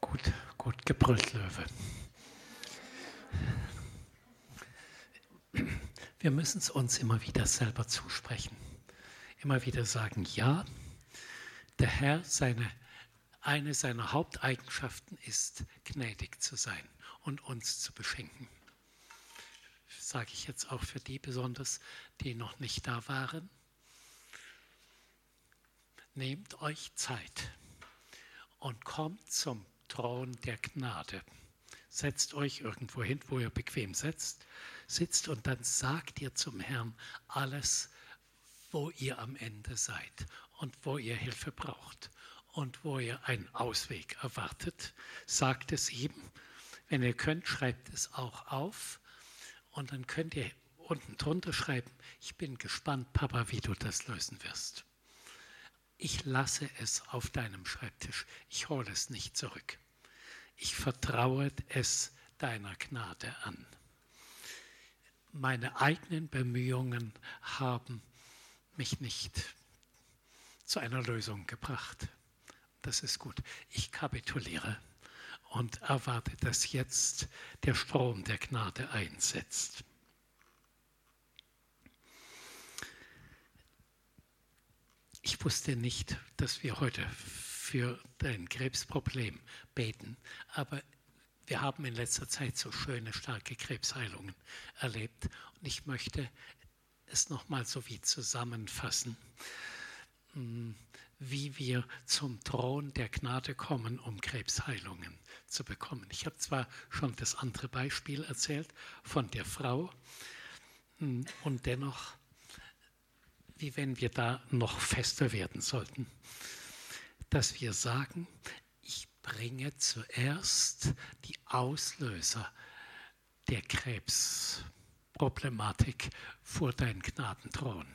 Gut, gut gebrüllt, Löwe. Wir müssen es uns immer wieder selber zusprechen. Immer wieder sagen, ja, der Herr, seine, eine seiner Haupteigenschaften ist, gnädig zu sein und uns zu beschenken. Sage ich jetzt auch für die besonders, die noch nicht da waren. Nehmt euch Zeit und kommt zum Thron der Gnade. Setzt euch irgendwo hin, wo ihr bequem sitzt, sitzt und dann sagt ihr zum Herrn alles, wo ihr am Ende seid und wo ihr Hilfe braucht und wo ihr einen Ausweg erwartet. Sagt es ihm. Wenn ihr könnt, schreibt es auch auf und dann könnt ihr unten drunter schreiben, ich bin gespannt, Papa, wie du das lösen wirst. Ich lasse es auf deinem Schreibtisch, ich hole es nicht zurück ich vertraue es deiner Gnade an. Meine eigenen Bemühungen haben mich nicht zu einer Lösung gebracht. Das ist gut. Ich kapituliere und erwarte, dass jetzt der Strom der Gnade einsetzt. Ich wusste nicht, dass wir heute für dein Krebsproblem beten. Aber wir haben in letzter Zeit so schöne, starke Krebsheilungen erlebt. Und ich möchte es nochmal so wie zusammenfassen, hm, wie wir zum Thron der Gnade kommen, um Krebsheilungen zu bekommen. Ich habe zwar schon das andere Beispiel erzählt von der Frau hm, und dennoch, wie wenn wir da noch fester werden sollten. Dass wir sagen, ich bringe zuerst die Auslöser der Krebsproblematik vor deinen Gnadenthron,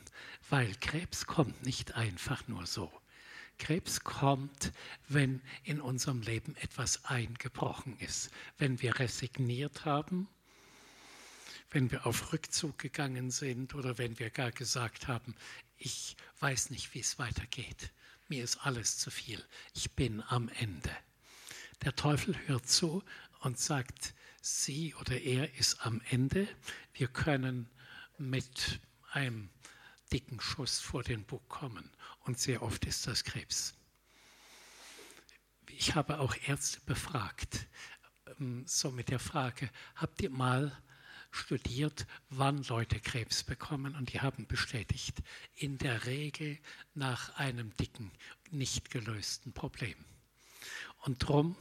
weil Krebs kommt nicht einfach nur so. Krebs kommt, wenn in unserem Leben etwas eingebrochen ist, wenn wir resigniert haben, wenn wir auf Rückzug gegangen sind oder wenn wir gar gesagt haben, ich weiß nicht, wie es weitergeht mir ist alles zu viel, ich bin am Ende. Der Teufel hört zu und sagt, sie oder er ist am Ende, wir können mit einem dicken Schuss vor den Bug kommen. Und sehr oft ist das Krebs. Ich habe auch Ärzte befragt, ähm, so mit der Frage, habt ihr mal studiert, wann Leute Krebs bekommen und die haben bestätigt, in der Regel nach einem dicken, nicht gelösten Problem. Und darum,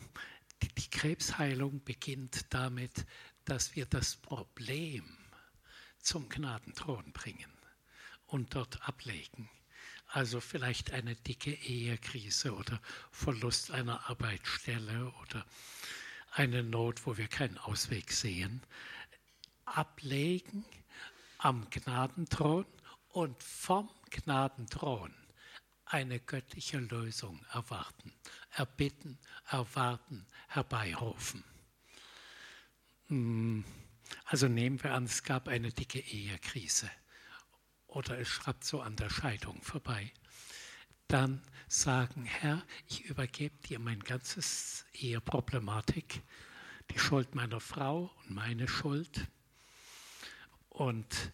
die, die Krebsheilung beginnt damit, dass wir das Problem zum Gnadenthron bringen und dort ablegen. Also vielleicht eine dicke Ehekrise oder Verlust einer Arbeitsstelle oder eine Not, wo wir keinen Ausweg sehen ablegen am Gnadenthron und vom Gnadenthron eine göttliche Lösung erwarten, erbitten, erwarten, herbeirufen. Hm, also nehmen wir an, es gab eine dicke Ehekrise oder es schreibt so an der Scheidung vorbei. Dann sagen, Herr, ich übergebe dir mein ganzes Eheproblematik, die Schuld meiner Frau und meine Schuld, und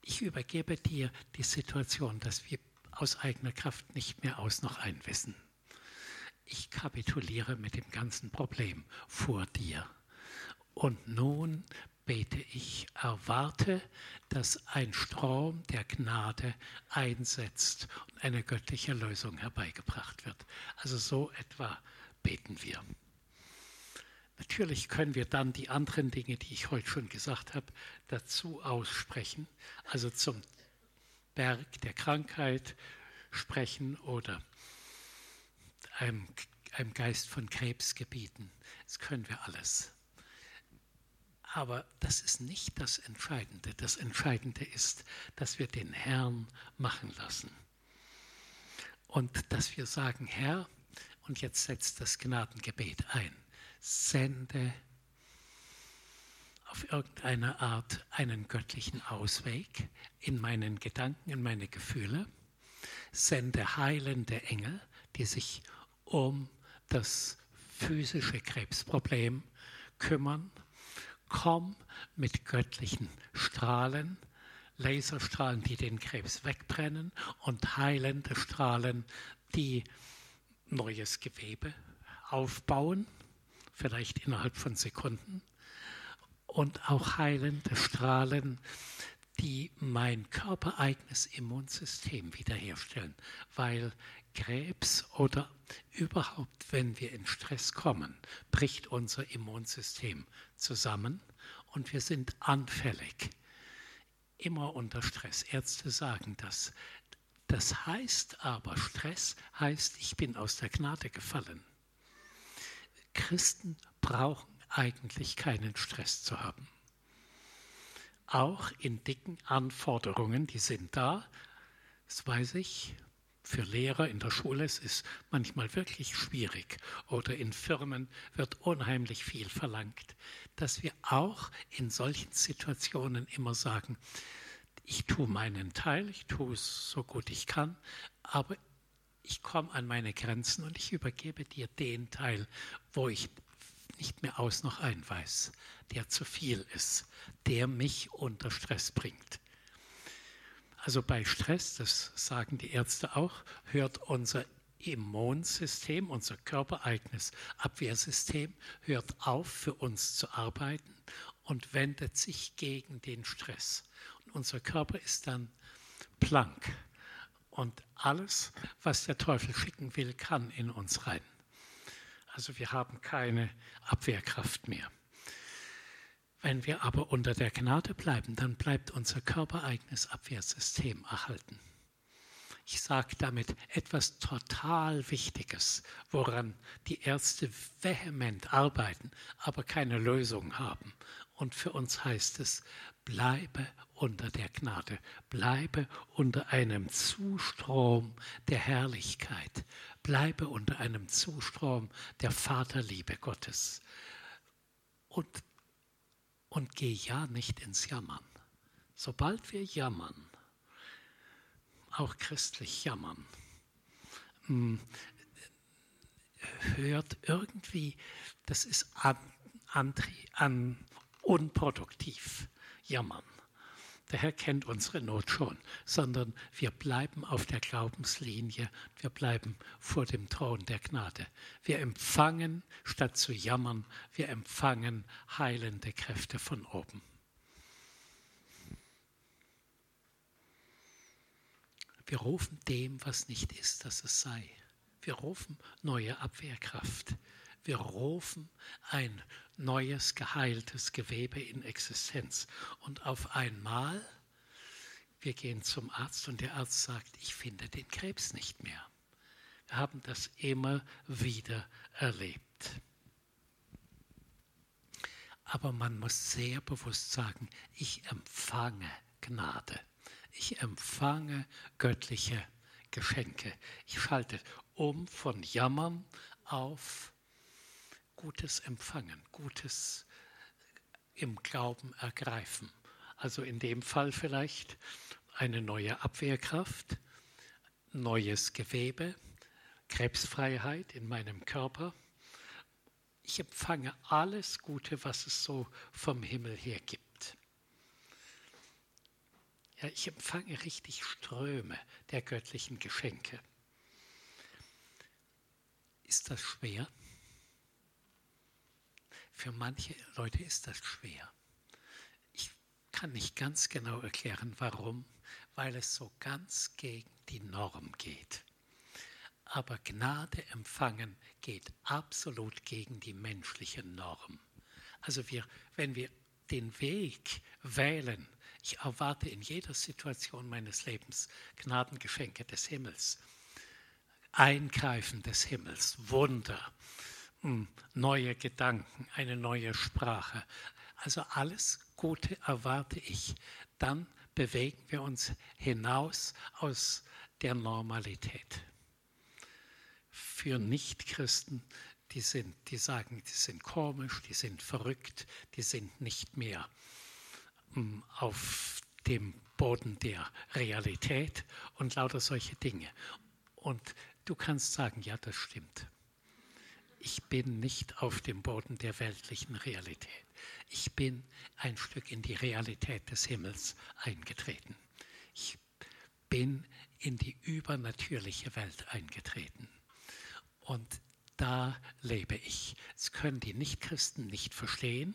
ich übergebe dir die Situation, dass wir aus eigener Kraft nicht mehr aus noch ein wissen. Ich kapituliere mit dem ganzen Problem vor dir. Und nun bete ich, erwarte, dass ein Strom der Gnade einsetzt und eine göttliche Lösung herbeigebracht wird. Also so etwa beten wir. Natürlich können wir dann die anderen Dinge, die ich heute schon gesagt habe, dazu aussprechen, also zum Berg der Krankheit sprechen oder einem, einem Geist von Krebsgebieten. Das können wir alles. Aber das ist nicht das Entscheidende. Das Entscheidende ist, dass wir den Herrn machen lassen. Und dass wir sagen, Herr, und jetzt setzt das Gnadengebet ein sende auf irgendeine Art einen göttlichen Ausweg in meinen Gedanken, in meine Gefühle, sende heilende Engel, die sich um das physische Krebsproblem kümmern. Komm mit göttlichen Strahlen, Laserstrahlen, die den Krebs wegbrennen und heilende Strahlen, die neues Gewebe aufbauen, vielleicht innerhalb von Sekunden. Und auch heilende Strahlen, die mein körpereigenes Immunsystem wiederherstellen, weil Krebs oder überhaupt, wenn wir in Stress kommen, bricht unser Immunsystem zusammen und wir sind anfällig. Immer unter Stress. Ärzte sagen das. Das heißt aber, Stress heißt, ich bin aus der Gnade gefallen. Christen brauchen eigentlich keinen Stress zu haben auch in dicken Anforderungen, die sind da, das weiß ich. Für Lehrer in der Schule es ist es manchmal wirklich schwierig oder in Firmen wird unheimlich viel verlangt, dass wir auch in solchen Situationen immer sagen, ich tue meinen Teil, ich tue es so gut ich kann, aber ich komme an meine Grenzen und ich übergebe dir den Teil, wo ich nicht mehr aus noch ein weiß, der zu viel ist, der mich unter Stress bringt. Also bei Stress, das sagen die Ärzte auch, hört unser Immunsystem, unser körpereigenes Abwehrsystem, hört auf, für uns zu arbeiten und wendet sich gegen den Stress. Und unser Körper ist dann blank. Und alles, was der Teufel schicken will, kann in uns rein. Also wir haben keine Abwehrkraft mehr. Wenn wir aber unter der Gnade bleiben, dann bleibt unser körpereigenes Abwehrsystem erhalten. Ich sage damit etwas total Wichtiges, woran die Ärzte vehement arbeiten, aber keine Lösung haben. Und für uns heißt es, bleibe unter der Gnade, bleibe unter einem Zustrom der Herrlichkeit, bleibe unter einem Zustrom der Vaterliebe Gottes. Und, und geh ja nicht ins Jammern. Sobald wir jammern, auch christlich jammern, hm, hört irgendwie, das ist an, an, an unproduktiv jammern. Der Herr kennt unsere Not schon, sondern wir bleiben auf der Glaubenslinie, wir bleiben vor dem Thron der Gnade. Wir empfangen, statt zu jammern, wir empfangen heilende Kräfte von oben. Wir rufen dem, was nicht ist, dass es sei. Wir rufen neue Abwehrkraft. Wir rufen ein neues, geheiltes Gewebe in Existenz. Und auf einmal, wir gehen zum Arzt und der Arzt sagt, ich finde den Krebs nicht mehr. Wir haben das immer wieder erlebt. Aber man muss sehr bewusst sagen, ich empfange Gnade. Ich empfange göttliche Geschenke. Ich schalte um von Jammern auf Gutes empfangen, Gutes im Glauben ergreifen. Also in dem Fall vielleicht eine neue Abwehrkraft, neues Gewebe, Krebsfreiheit in meinem Körper. Ich empfange alles Gute, was es so vom Himmel her gibt. Ja, ich empfange richtig Ströme der göttlichen Geschenke. Ist das schwer? Für manche Leute ist das schwer. Ich kann nicht ganz genau erklären, warum, weil es so ganz gegen die Norm geht. Aber Gnade empfangen geht absolut gegen die menschliche Norm. Also wir, wenn wir den Weg wählen, ich erwarte in jeder Situation meines Lebens Gnadengeschenke des Himmels, Eingreifen des Himmels, Wunder, neue Gedanken, eine neue Sprache. Also alles Gute erwarte ich. Dann bewegen wir uns hinaus aus der Normalität. Für Nichtchristen, die sind, die sagen, die sind komisch, die sind verrückt, die sind nicht mehr hm, auf dem Boden der Realität und lauter solche Dinge. Und du kannst sagen, ja, das stimmt Ich bin nicht auf dem Boden der weltlichen Realität. Ich bin ein Stück in die Realität des Himmels eingetreten. Ich bin in die übernatürliche Welt eingetreten. Und da lebe ich. Das können die Nichtchristen nicht verstehen.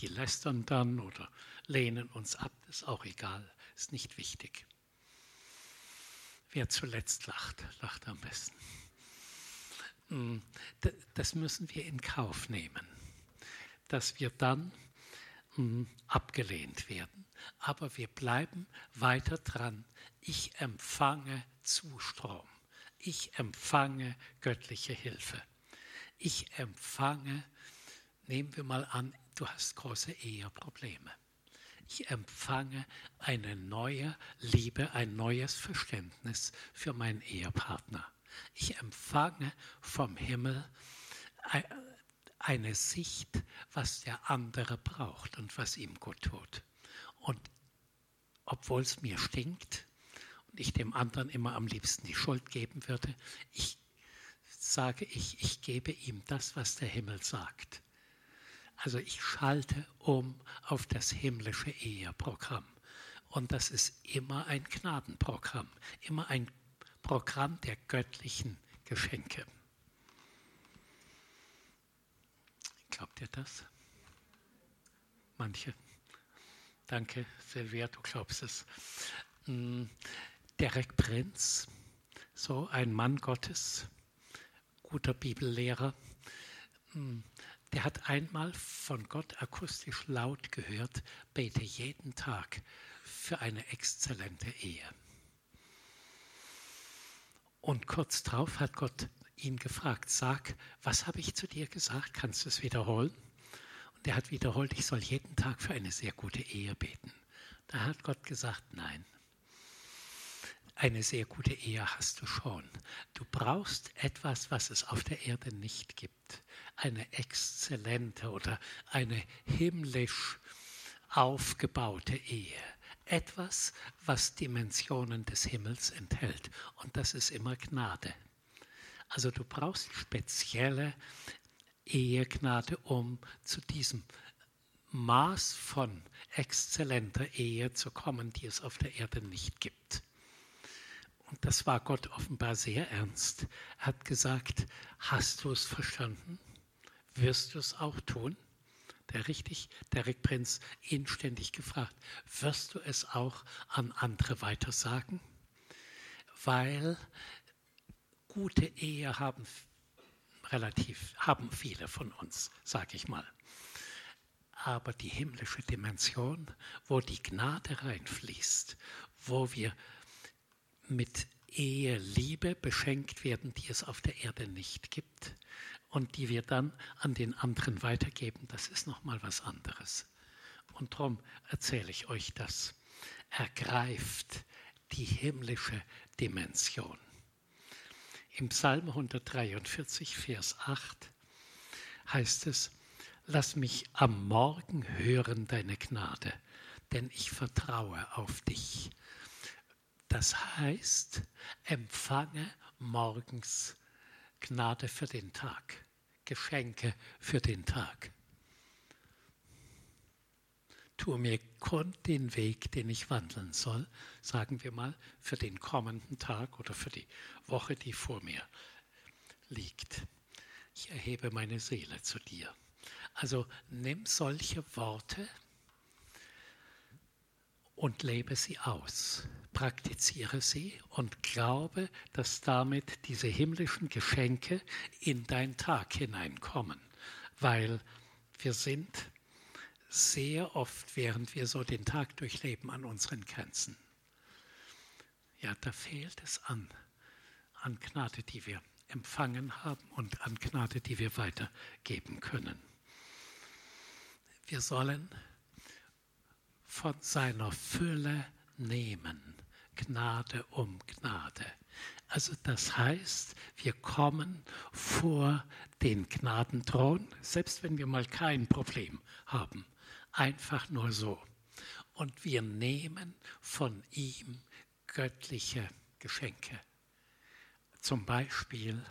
Die lästern dann oder lehnen uns ab. Ist auch egal. Ist nicht wichtig. Wer zuletzt lacht, lacht am besten. Hm, das müssen wir in Kauf nehmen, dass wir dann hm, abgelehnt werden. Aber wir bleiben weiter dran. Ich empfange Zustrom. Ich empfange göttliche Hilfe. Ich empfange, nehmen wir mal an, du hast große Eheprobleme. Ich empfange eine neue Liebe, ein neues Verständnis für meinen Ehepartner. Ich empfange vom Himmel eine Sicht, was der andere braucht und was ihm gut tut. Und obwohl es mir stinkt und ich dem anderen immer am liebsten die Schuld geben würde, ich sage ich, ich gebe ihm das, was der Himmel sagt. Also ich schalte um auf das himmlische Eheprogramm. Und das ist immer ein Gnadenprogramm, immer ein Programm der göttlichen Geschenke. Glaubt ihr das? Manche. Danke, Silvia, du glaubst es. Hm, Derek Prinz, so ein Mann Gottes, guter Bibellehrer, hm, der hat einmal von Gott akustisch laut gehört, bete jeden Tag für eine exzellente Ehe. Und kurz darauf hat Gott ihn gefragt, sag, was habe ich zu dir gesagt? Kannst du es wiederholen? Und er hat wiederholt, ich soll jeden Tag für eine sehr gute Ehe beten. Da hat Gott gesagt, nein. Eine sehr gute Ehe hast du schon. Du brauchst etwas, was es auf der Erde nicht gibt. Eine exzellente oder eine himmlisch aufgebaute Ehe etwas, was Dimensionen des Himmels enthält. Und das ist immer Gnade. Also du brauchst spezielle Ehegnade, um zu diesem Maß von exzellenter Ehe zu kommen, die es auf der Erde nicht gibt. Und das war Gott offenbar sehr ernst. Er hat gesagt, hast du es verstanden? Wirst du es auch tun? Der richtig, der Rick Prinz, inständig gefragt, wirst du es auch an andere weitersagen? Weil gute Ehe haben relativ, haben viele von uns, sage ich mal. Aber die himmlische Dimension, wo die Gnade reinfließt, wo wir mit Ehe, Liebe beschenkt werden, die es auf der Erde nicht gibt, und die wir dann an den anderen weitergeben, das ist nochmal was anderes. Und darum erzähle ich euch das. Ergreift die himmlische Dimension. Im Psalm 143, Vers 8 heißt es, Lass mich am Morgen hören deine Gnade, denn ich vertraue auf dich. Das heißt, empfange morgens Gnade für den Tag, Geschenke für den Tag. Tue mir kund den Weg, den ich wandeln soll, sagen wir mal, für den kommenden Tag oder für die Woche, die vor mir liegt. Ich erhebe meine Seele zu dir. Also nimm solche Worte und lebe sie aus praktiziere sie und glaube, dass damit diese himmlischen Geschenke in dein Tag hineinkommen, weil wir sind sehr oft, während wir so den Tag durchleben, an unseren Grenzen. Ja, da fehlt es an, an Gnade, die wir empfangen haben und an Gnade, die wir weitergeben können. Wir sollen von seiner Fülle nehmen Gnade um Gnade. Also das heißt, wir kommen vor den Gnadenthron, selbst wenn wir mal kein Problem haben, einfach nur so. Und wir nehmen von ihm göttliche Geschenke. Zum Beispiel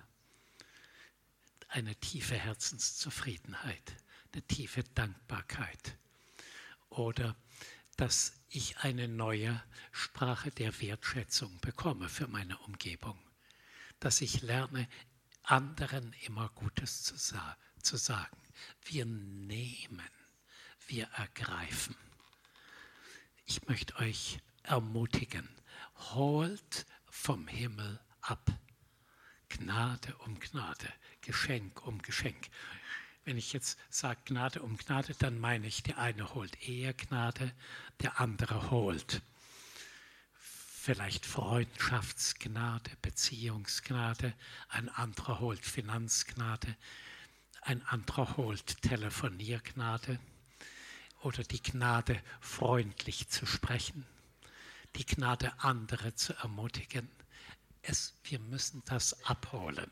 eine tiefe Herzenszufriedenheit, eine tiefe Dankbarkeit oder dass ich eine neue Sprache der Wertschätzung bekomme für meine Umgebung, dass ich lerne, anderen immer Gutes zu, sa zu sagen. Wir nehmen, wir ergreifen. Ich möchte euch ermutigen, holt vom Himmel ab. Gnade um Gnade, Geschenk um Geschenk. Wenn ich jetzt sage Gnade um Gnade, dann meine ich, der eine holt eher Gnade, der andere holt vielleicht Freundschaftsgnade, Beziehungsgnade, ein anderer holt Finanzgnade, ein anderer holt Telefoniergnade oder die Gnade, freundlich zu sprechen, die Gnade, andere zu ermutigen. Es, wir müssen das abholen.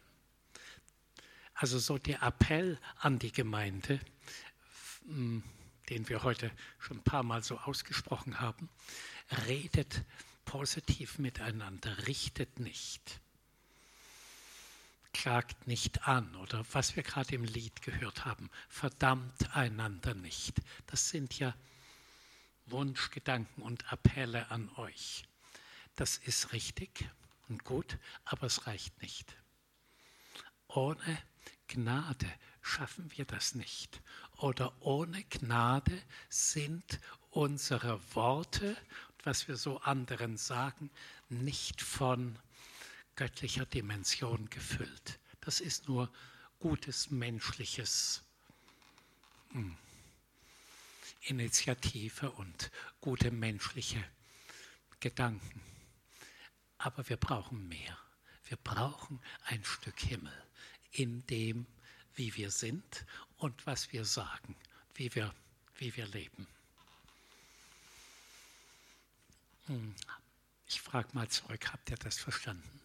Also so der Appell an die Gemeinde, hm, den wir heute schon ein paar Mal so ausgesprochen haben, redet positiv miteinander, richtet nicht, klagt nicht an oder was wir gerade im Lied gehört haben, verdammt einander nicht. Das sind ja Wunschgedanken und Appelle an euch. Das ist richtig und gut, aber es reicht nicht. Ohne Gnade schaffen wir das nicht. Oder ohne Gnade sind unsere Worte, was wir so anderen sagen, nicht von göttlicher Dimension gefüllt. Das ist nur gutes menschliches hm, Initiative und gute menschliche Gedanken. Aber wir brauchen mehr. Wir brauchen ein Stück Himmel in dem, wie wir sind und was wir sagen, wie wir, wie wir leben. Hm. Ich frage mal zurück, habt ihr das verstanden?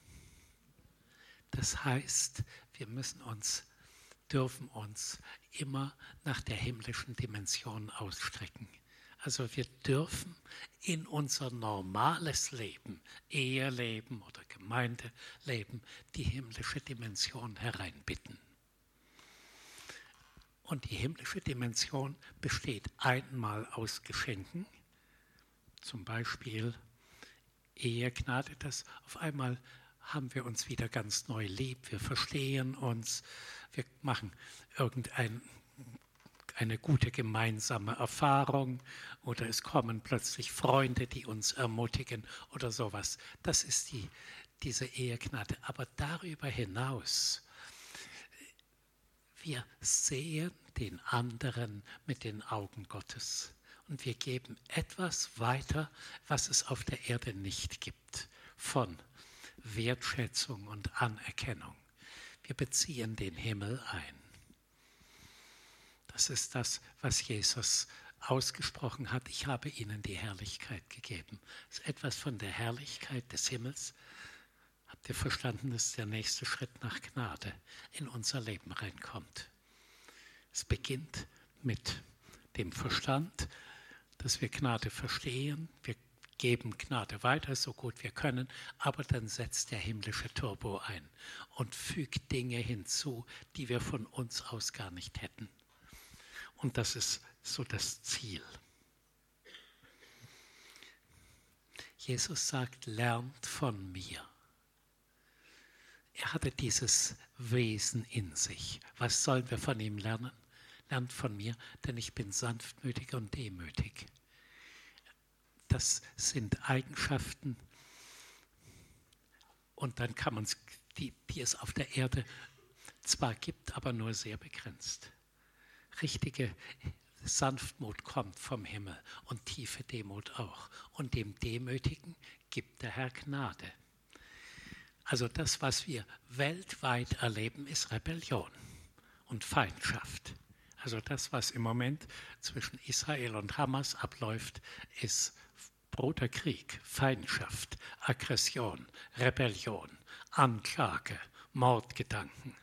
Das heißt, wir müssen uns, dürfen uns immer nach der himmlischen Dimension ausstrecken. Also wir dürfen in unser normales Leben, Eheleben oder Gemeindeleben, die himmlische Dimension hereinbitten. Und die himmlische Dimension besteht einmal aus Geschenken, zum Beispiel Ehegnade, dass auf einmal haben wir uns wieder ganz neu lieb, wir verstehen uns, wir machen irgendeine gute gemeinsame Erfahrung oder es kommen plötzlich Freunde, die uns ermutigen oder sowas. Das ist die, diese Ehegnade. Aber darüber hinaus, wir sehen den anderen mit den Augen Gottes und wir geben etwas weiter, was es auf der Erde nicht gibt, von Wertschätzung und Anerkennung. Wir beziehen den Himmel ein. Das ist das, was Jesus ausgesprochen hat. Ich habe ihnen die Herrlichkeit gegeben. Das ist etwas von der Herrlichkeit des Himmels. Habt ihr verstanden, dass der nächste Schritt nach Gnade in unser Leben reinkommt? Es beginnt mit dem Verstand, dass wir Gnade verstehen. Wir geben Gnade weiter, so gut wir können, aber dann setzt der himmlische Turbo ein und fügt Dinge hinzu, die wir von uns aus gar nicht hätten. Und das ist so das Ziel. Jesus sagt, lernt von mir. Er hatte dieses Wesen in sich. Was sollen wir von ihm lernen? lernt von mir, denn ich bin sanftmütig und demütig. Das sind Eigenschaften und dann kann man es, die, die es auf der Erde zwar gibt, aber nur sehr begrenzt. Richtige Sanftmut kommt vom Himmel und tiefe Demut auch. Und dem Demütigen gibt der Herr Gnade. Also das, was wir weltweit erleben, ist Rebellion und Feindschaft. Also das, was im Moment zwischen Israel und Hamas abläuft, ist roter Krieg, Feindschaft, Aggression, Rebellion, Anklage, Mordgedanken.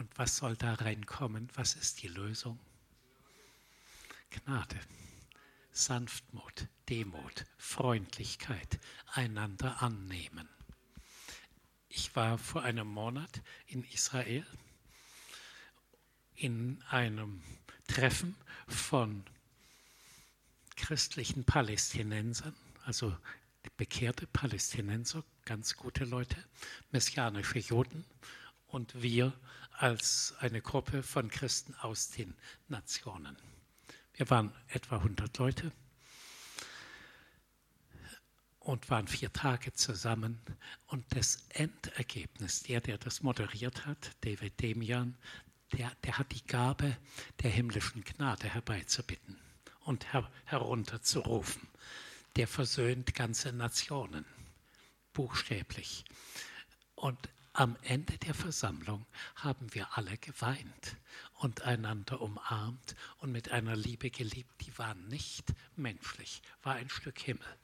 Und was soll da reinkommen? Was ist die Lösung? Gnade, Sanftmut, Demut, Freundlichkeit, einander annehmen. Ich war vor einem Monat in Israel in einem Treffen von christlichen Palästinensern, also bekehrte Palästinenser, ganz gute Leute, messianische Juden und wir als eine Gruppe von Christen aus den Nationen. Wir waren etwa 100 Leute und waren vier Tage zusammen. Und das Endergebnis, der, der das moderiert hat, David Demian, der, der hat die Gabe der himmlischen Gnade herbeizubitten und her, herunterzurufen. Der versöhnt ganze Nationen, buchstäblich. Und am Ende der Versammlung haben wir alle geweint und einander umarmt und mit einer Liebe geliebt, die war nicht menschlich, war ein Stück Himmel.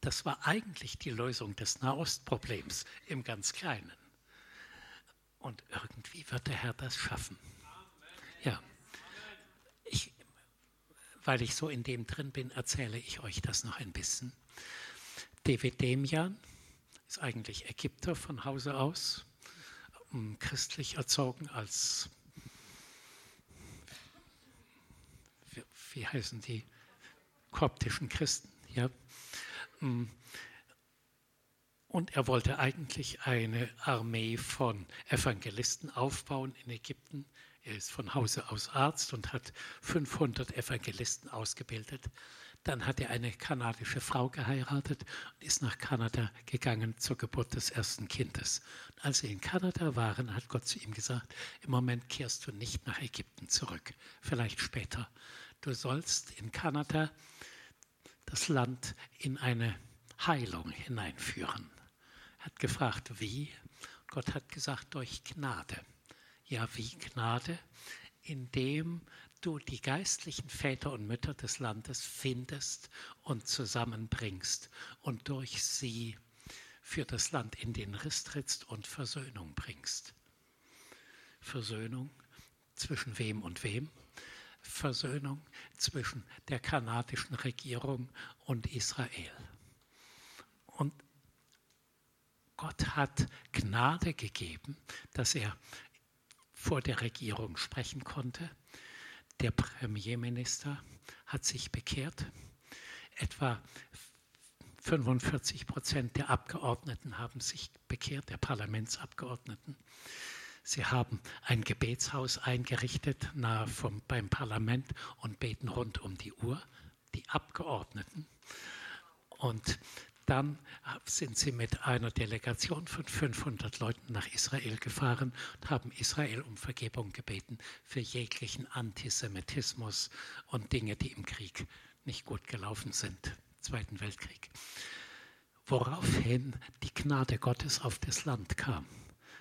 Das war eigentlich die Lösung des Nahostproblems im ganz Kleinen. Und irgendwie wird der Herr das schaffen. Ja. Ich, weil ich so in dem drin bin, erzähle ich euch das noch ein bisschen. David Demian ist eigentlich Ägypter von Hause aus, christlich erzogen als, wie, heißen die, koptischen Christen. Ja. Mm. Und er wollte eigentlich eine Armee von Evangelisten aufbauen in Ägypten. Er ist von Hause aus Arzt und hat 500 Evangelisten ausgebildet. Dann hat er eine kanadische Frau geheiratet und ist nach Kanada gegangen zur Geburt des ersten Kindes. Und als sie in Kanada waren, hat Gott zu ihm gesagt, im Moment kehrst du nicht nach Ägypten zurück, vielleicht später. Du sollst in Kanada das Land in eine Heilung hineinführen. Er hat gefragt, wie? Gott hat gesagt, durch Gnade. Ja, wie Gnade? Indem du die geistlichen Väter und Mütter des Landes findest und zusammenbringst und durch sie für das Land in den Riss trittst und Versöhnung bringst. Versöhnung zwischen wem und wem? Versöhnung zwischen der kanadischen Regierung und Israel. Und Gott hat Gnade gegeben, dass er vor der Regierung sprechen konnte. Der Premierminister hat sich bekehrt. Etwa 45 Prozent der Abgeordneten haben sich bekehrt, der Parlamentsabgeordneten. Sie haben ein Gebetshaus eingerichtet nahe vom, beim Parlament und beten rund um die Uhr, die Abgeordneten. Und dann sind sie mit einer Delegation von 500 Leuten nach Israel gefahren und haben Israel um Vergebung gebeten für jeglichen Antisemitismus und Dinge, die im Krieg nicht gut gelaufen sind, Zweiten Weltkrieg. Woraufhin die Gnade Gottes auf das Land kam.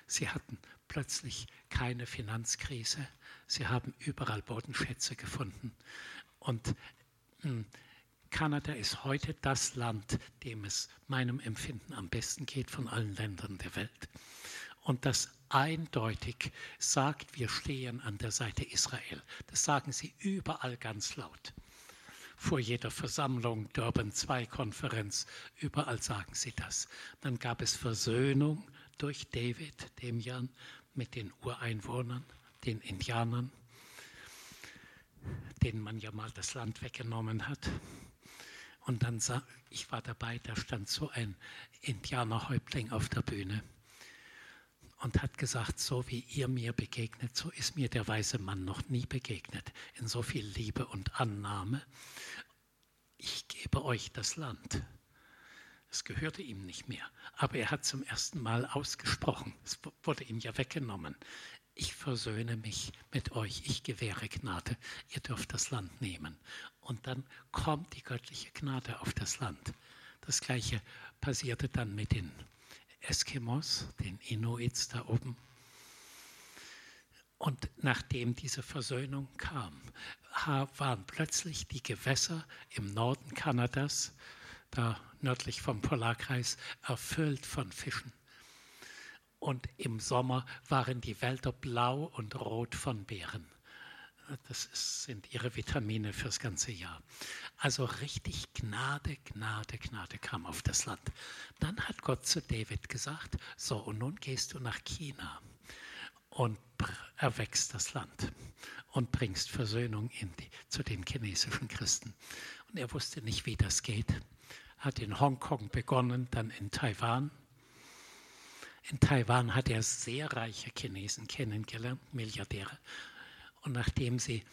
Sie hatten plötzlich keine Finanzkrise. Sie haben überall Bodenschätze gefunden. Und hm, Kanada ist heute das Land, dem es meinem Empfinden am besten geht von allen Ländern der Welt. Und das eindeutig sagt, wir stehen an der Seite Israel. Das sagen sie überall ganz laut. Vor jeder Versammlung, Durban II-Konferenz, überall sagen sie das. Dann gab es Versöhnung durch David, dem Jan, mit den Ureinwohnern, den Indianern, denen man ja mal das Land weggenommen hat. Und dann sah, ich war dabei, da stand so ein Indianerhäuptling auf der Bühne und hat gesagt, so wie ihr mir begegnet, so ist mir der weise Mann noch nie begegnet, in so viel Liebe und Annahme. Ich gebe euch das Land. Es gehörte ihm nicht mehr. Aber er hat zum ersten Mal ausgesprochen. Es wurde ihm ja weggenommen. Ich versöhne mich mit euch. Ich gewähre Gnade. Ihr dürft das Land nehmen. Und dann kommt die göttliche Gnade auf das Land. Das gleiche passierte dann mit den Eskimos, den Inuits da oben. Und nachdem diese Versöhnung kam, waren plötzlich die Gewässer im Norden Kanadas da nördlich vom Polarkreis, erfüllt von Fischen. Und im Sommer waren die Wälder blau und rot von Beeren. Das sind ihre Vitamine fürs ganze Jahr. Also richtig Gnade, Gnade, Gnade kam auf das Land. Dann hat Gott zu David gesagt, so und nun gehst du nach China und erwächst das Land und bringst Versöhnung die, zu den chinesischen Christen. Und er wusste nicht, wie das geht. Hat in Hongkong begonnen, dann in Taiwan. In Taiwan hat er sehr reiche Chinesen kennengelernt, Milliardäre. Und nachdem sie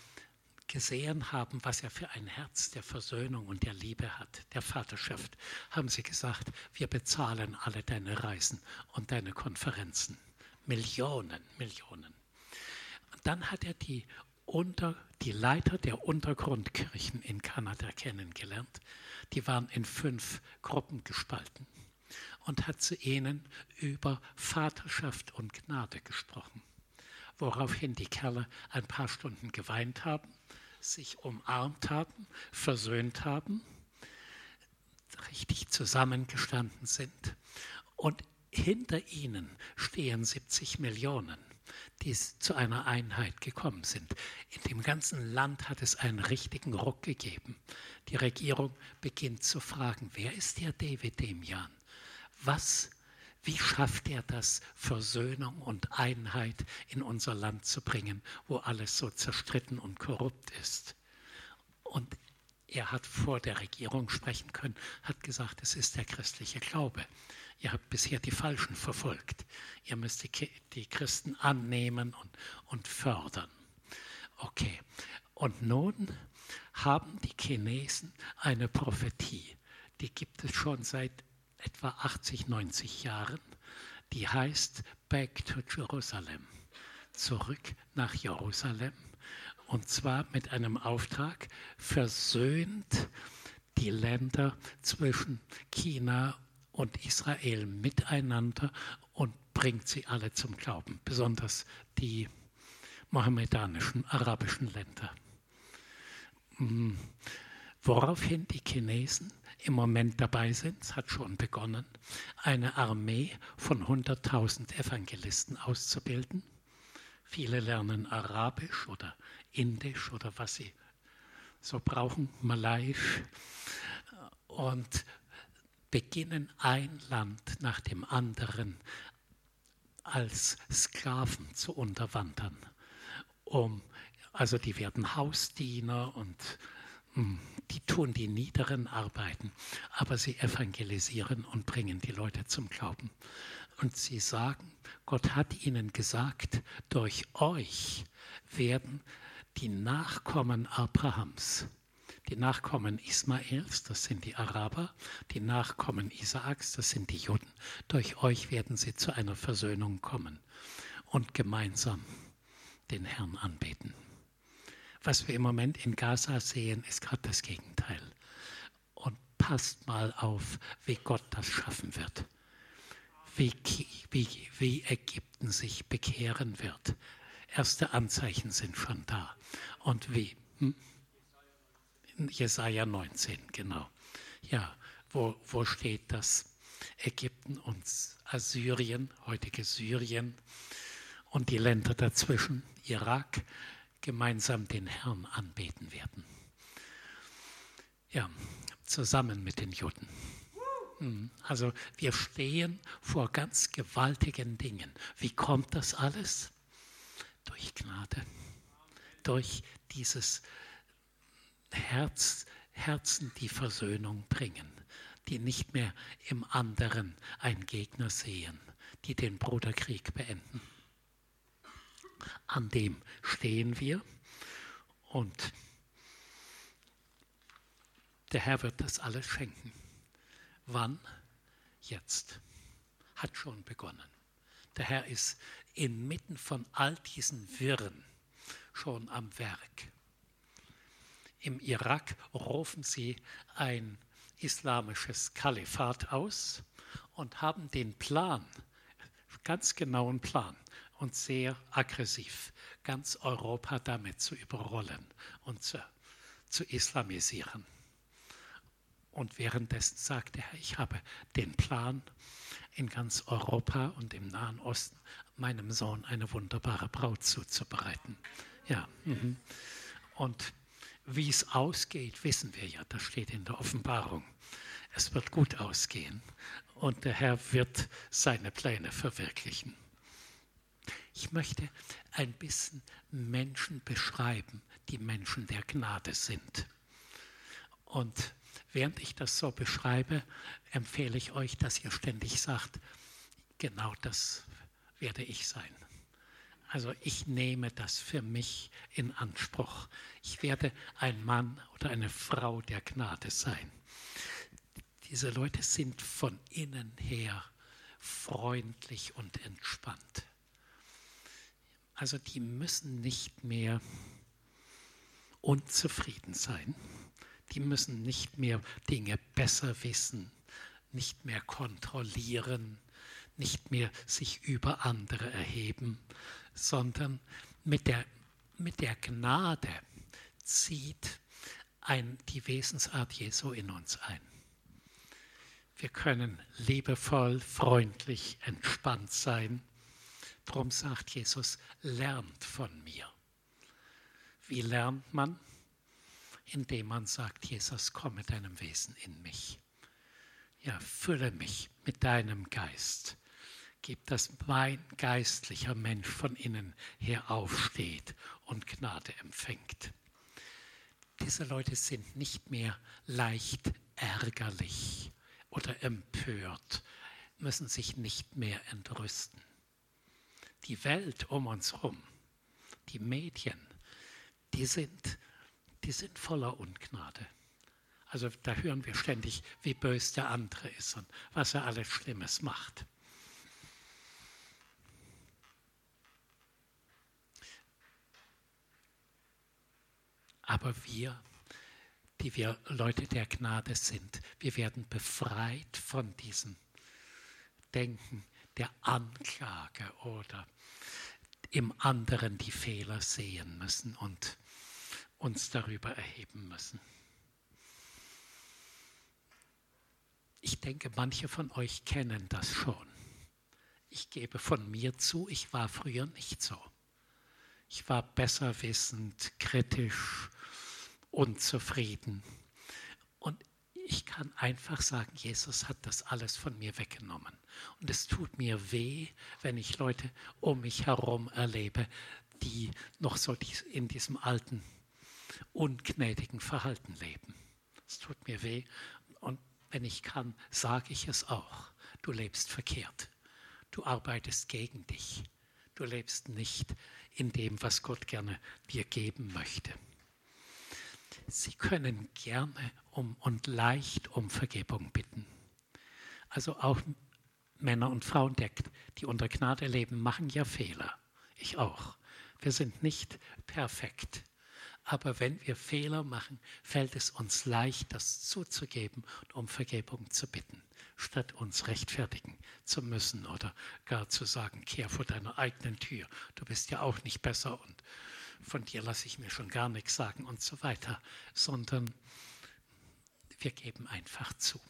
gesehen haben, was er für ein Herz der Versöhnung und der Liebe hat, der Vaterschaft, haben sie gesagt, wir bezahlen alle deine Reisen und deine Konferenzen. Millionen, Millionen. Und dann hat er die, unter, die Leiter der Untergrundkirchen in Kanada kennengelernt. Die waren in fünf Gruppen gespalten und hat zu ihnen über Vaterschaft und Gnade gesprochen. Woraufhin die Kerle ein paar Stunden geweint haben, sich umarmt haben, versöhnt haben, richtig zusammengestanden sind und hinter ihnen stehen 70 Millionen, die zu einer Einheit gekommen sind. In dem ganzen Land hat es einen richtigen Ruck gegeben. Die Regierung beginnt zu fragen, wer ist der David Demian? Was, wie schafft er das, Versöhnung und Einheit in unser Land zu bringen, wo alles so zerstritten und korrupt ist? Und er hat vor der Regierung sprechen können, hat gesagt, es ist der christliche Glaube. Ihr habt bisher die Falschen verfolgt. Ihr müsst die, Christen annehmen und, und fördern. Okay. Und nun haben die Chinesen eine Prophetie. Die gibt es schon seit etwa 80, 90 Jahren. Die heißt Back to Jerusalem. Zurück nach Jerusalem. Und zwar mit einem Auftrag, versöhnt die Länder zwischen China und Israel miteinander und bringt sie alle zum Glauben, besonders die mohammedanischen, arabischen Länder. Mm, woraufhin die Chinesen im Moment dabei sind, es hat schon begonnen, eine Armee von 100.000 Evangelisten auszubilden. Viele lernen Arabisch oder Indisch oder was sie so brauchen, Malaiisch. Und beginnen ein Land nach dem anderen als Sklaven zu unterwandern. Um, also die werden Hausdiener und die tun die niederen Arbeiten, aber sie evangelisieren und bringen die Leute zum Glauben. Und sie sagen, Gott hat ihnen gesagt, durch euch werden die Nachkommen Abrahams die Nachkommen Ismaels, das sind die Araber, die Nachkommen Isaaks, das sind die Juden. Durch euch werden sie zu einer Versöhnung kommen und gemeinsam den Herrn anbeten. Was wir im Moment in Gaza sehen, ist gerade das Gegenteil. Und passt mal auf, wie Gott das schaffen wird. Wie, wie, wie Ägypten sich bekehren wird. Erste Anzeichen sind schon da. Und wie? Hm? Jesaja 19, genau. Ja, wo, wo steht das? Ägypten und Assyrien, heutige Syrien und die Länder dazwischen, Irak, gemeinsam den Herrn anbeten werden. Ja, zusammen mit den Juden. Hm, also wir stehen vor ganz gewaltigen Dingen. Wie kommt das alles? Durch Gnade, durch dieses Herz, Herzen, die Versöhnung bringen, die nicht mehr im anderen einen Gegner sehen, die den Bruderkrieg beenden. An dem stehen wir und der Herr wird das alles schenken. Wann? Jetzt. Hat schon begonnen. Der Herr ist inmitten von all diesen Wirren schon am Werk im Irak rufen sie ein islamisches Kalifat aus und haben den Plan, ganz genauen Plan und sehr aggressiv, ganz Europa damit zu überrollen und zu, zu islamisieren. Und währenddessen sagte er, ich habe den Plan, in ganz Europa und im Nahen Osten meinem Sohn eine wunderbare Braut zuzubereiten. Ja. Mhm. Und wie es ausgeht, wissen wir ja, das steht in der Offenbarung. Es wird gut ausgehen und der Herr wird seine Pläne verwirklichen. Ich möchte ein bisschen Menschen beschreiben, die Menschen der Gnade sind. Und während ich das so beschreibe, empfehle ich euch, dass ihr ständig sagt, genau das werde ich sein. Also ich nehme das für mich in Anspruch. Ich werde ein Mann oder eine Frau der Gnade sein. Diese Leute sind von innen her freundlich und entspannt. Also die müssen nicht mehr unzufrieden sein. Die müssen nicht mehr Dinge besser wissen, nicht mehr kontrollieren, nicht mehr sich über andere erheben, sondern mit der, mit der Gnade zieht ein, die Wesensart Jesu in uns ein. Wir können liebevoll, freundlich, entspannt sein. Darum sagt Jesus, lernt von mir. Wie lernt man? Indem man sagt, Jesus, komm mit deinem Wesen in mich. Ja, fülle mich mit deinem Geist. Gib, dass mein geistlicher Mensch von innen her aufsteht und Gnade empfängt. Diese Leute sind nicht mehr leicht ärgerlich oder empört, müssen sich nicht mehr entrüsten. Die Welt um uns herum, die Medien, die sind, die sind voller Ungnade. Also da hören wir ständig, wie bös der andere ist und was er alles Schlimmes macht. Aber wir die wir Leute der Gnade sind. Wir werden befreit von diesem Denken der Anklage oder im anderen die Fehler sehen müssen und uns darüber erheben müssen. Ich denke, manche von euch kennen das schon. Ich gebe von mir zu, ich war früher nicht so. Ich war besserwissend, kritisch, unzufrieden. Und ich kann einfach sagen, Jesus hat das alles von mir weggenommen. Und es tut mir weh, wenn ich Leute um mich herum erlebe, die noch so in diesem alten, ungnädigen Verhalten leben. Es tut mir weh. Und wenn ich kann, sage ich es auch. Du lebst verkehrt. Du arbeitest gegen dich. Du lebst nicht in dem, was Gott gerne dir geben möchte. Sie können gerne um und leicht um Vergebung bitten. Also auch Männer und Frauen, die unter Gnade leben, machen ja Fehler. Ich auch. Wir sind nicht perfekt. Aber wenn wir Fehler machen, fällt es uns leicht, das zuzugeben und um Vergebung zu bitten, statt uns rechtfertigen zu müssen oder gar zu sagen, kehr vor deiner eigenen Tür. Du bist ja auch nicht besser und von dir lasse ich mir schon gar nichts sagen und so weiter, sondern wir geben einfach zu.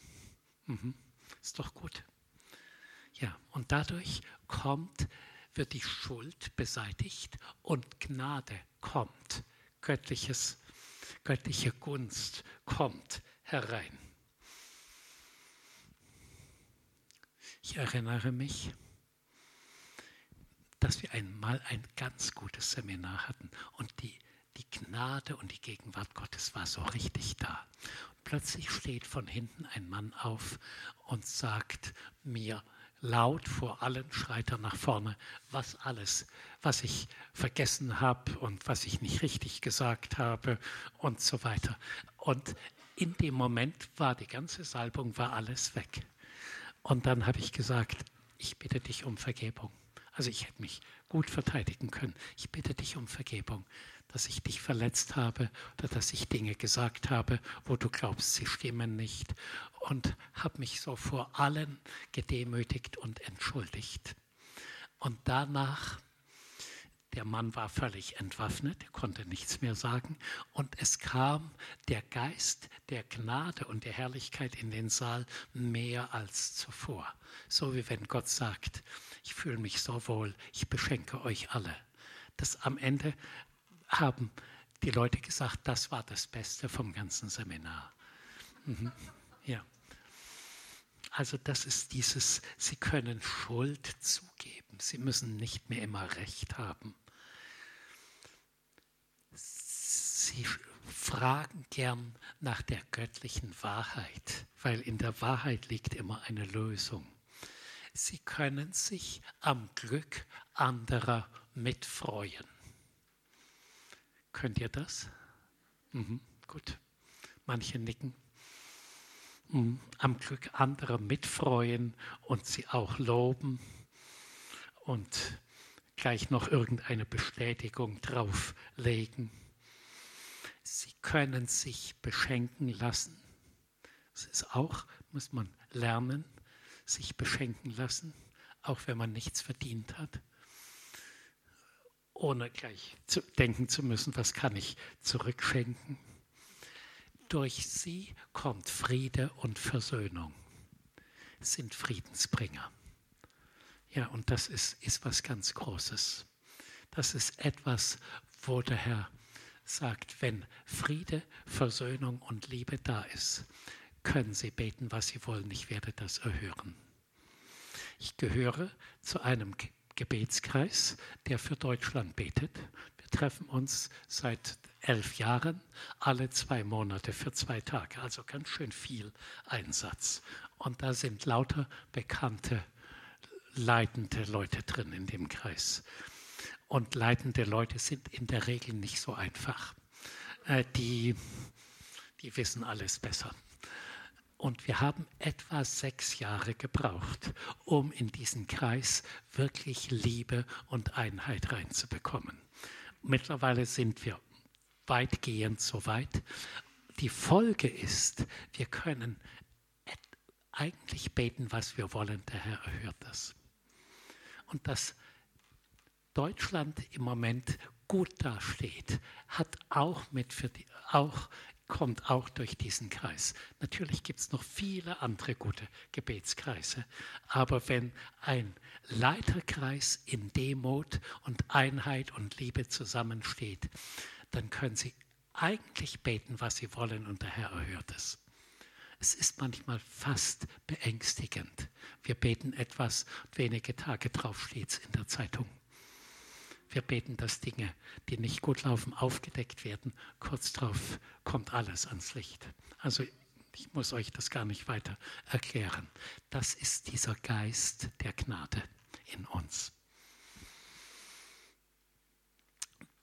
Mhm. Ist doch gut. Ja, und dadurch kommt, wird die Schuld beseitigt und Gnade kommt. Göttliches, göttliche Gunst kommt herein. Ich erinnere mich, dass wir einmal ein ganz gutes Seminar hatten und die, die Gnade und die Gegenwart Gottes war so richtig da. Und plötzlich steht von hinten ein Mann auf und sagt mir laut vor allen schreit er nach vorne, was alles, was ich vergessen habe und was ich nicht richtig gesagt habe und so weiter. Und in dem Moment war die ganze Salbung, war alles weg. Und dann habe ich gesagt, ich bitte dich um Vergebung. Also ich hätte mich gut verteidigen können. Ich bitte dich um Vergebung, dass ich dich verletzt habe oder dass ich Dinge gesagt habe, wo du glaubst, sie stimmen nicht. Und habe mich so vor allen gedemütigt und entschuldigt. Und danach der Mann war völlig entwaffnet, er konnte nichts mehr sagen. Und es kam der Geist der Gnade und der Herrlichkeit in den Saal mehr als zuvor. So wie wenn Gott sagt, ich fühle mich so wohl, ich beschenke euch alle. Das am Ende haben die Leute gesagt, das war das Beste vom ganzen Seminar. Mhm. Ja. Also das ist dieses, Sie können Schuld zugeben. Sie müssen nicht mehr immer Recht haben. Sie fragen gern nach der göttlichen Wahrheit, weil in der Wahrheit liegt immer eine Lösung. Sie können sich am Glück anderer mitfreuen. Könnt ihr das? Mhm, gut. Manche nicken. Mhm. Am Glück anderer mitfreuen und sie auch loben und gleich noch irgendeine Bestätigung drauflegen. Sie können sich beschenken lassen. Das ist auch, muss man lernen, sich beschenken lassen, auch wenn man nichts verdient hat, ohne gleich zu denken zu müssen, was kann ich zurückschenken. Durch sie kommt Friede und Versöhnung, sind Friedensbringer. Ja, und das ist, ist was ganz Großes. Das ist etwas, wo der Herr sagt, wenn Friede, Versöhnung und Liebe da ist, können Sie beten, was Sie wollen, ich werde das erhören. Ich gehöre zu einem Gebetskreis, der für Deutschland betet. Wir treffen uns seit elf Jahren, alle zwei Monate für zwei Tage, also ganz schön viel Einsatz. Und da sind lauter bekannte, leitende Leute drin in dem Kreis. Und leitende Leute sind in der Regel nicht so einfach. Äh, die, die wissen alles besser. Und wir haben etwa sechs Jahre gebraucht, um in diesen Kreis wirklich Liebe und Einheit reinzubekommen. Mittlerweile sind wir weitgehend so weit. Die Folge ist, wir können eigentlich beten, was wir wollen, der Herr erhört das. Und das Deutschland im Moment gut dasteht, hat auch mit für die, auch kommt auch durch diesen Kreis. Natürlich gibt es noch viele andere gute Gebetskreise, aber wenn ein Leiterkreis in Demut und Einheit und Liebe zusammensteht, dann können Sie eigentlich beten, was Sie wollen und der Herr erhört es. Es ist manchmal fast beängstigend. Wir beten etwas wenige Tage drauf steht es in der Zeitung. Wir beten, dass Dinge, die nicht gut laufen, aufgedeckt werden. Kurz darauf kommt alles ans Licht. Also ich muss euch das gar nicht weiter erklären. Das ist dieser Geist der Gnade in uns.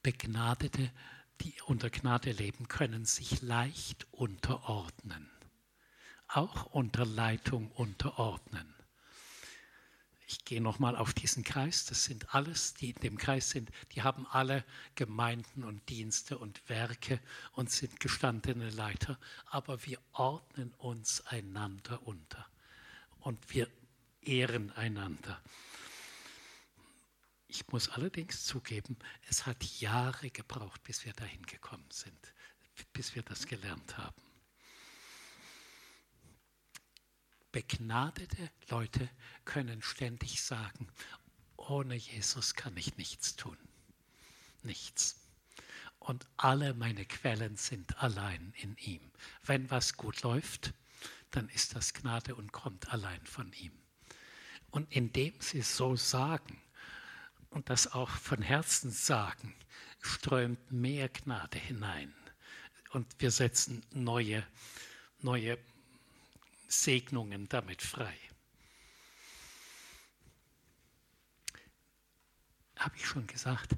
Begnadete, die unter Gnade leben, können sich leicht unterordnen, auch unter Leitung unterordnen. Ich gehe nochmal auf diesen Kreis. Das sind alles, die in dem Kreis sind. Die haben alle Gemeinden und Dienste und Werke und sind gestandene Leiter. Aber wir ordnen uns einander unter. Und wir ehren einander. Ich muss allerdings zugeben, es hat Jahre gebraucht, bis wir dahin gekommen sind, bis wir das gelernt haben. Begnadete Leute können ständig sagen, ohne Jesus kann ich nichts tun. Nichts. Und alle meine Quellen sind allein in ihm. Wenn was gut läuft, dann ist das Gnade und kommt allein von ihm. Und indem sie so sagen und das auch von Herzen sagen, strömt mehr Gnade hinein. Und wir setzen neue, neue Segnungen damit frei. Habe ich schon gesagt,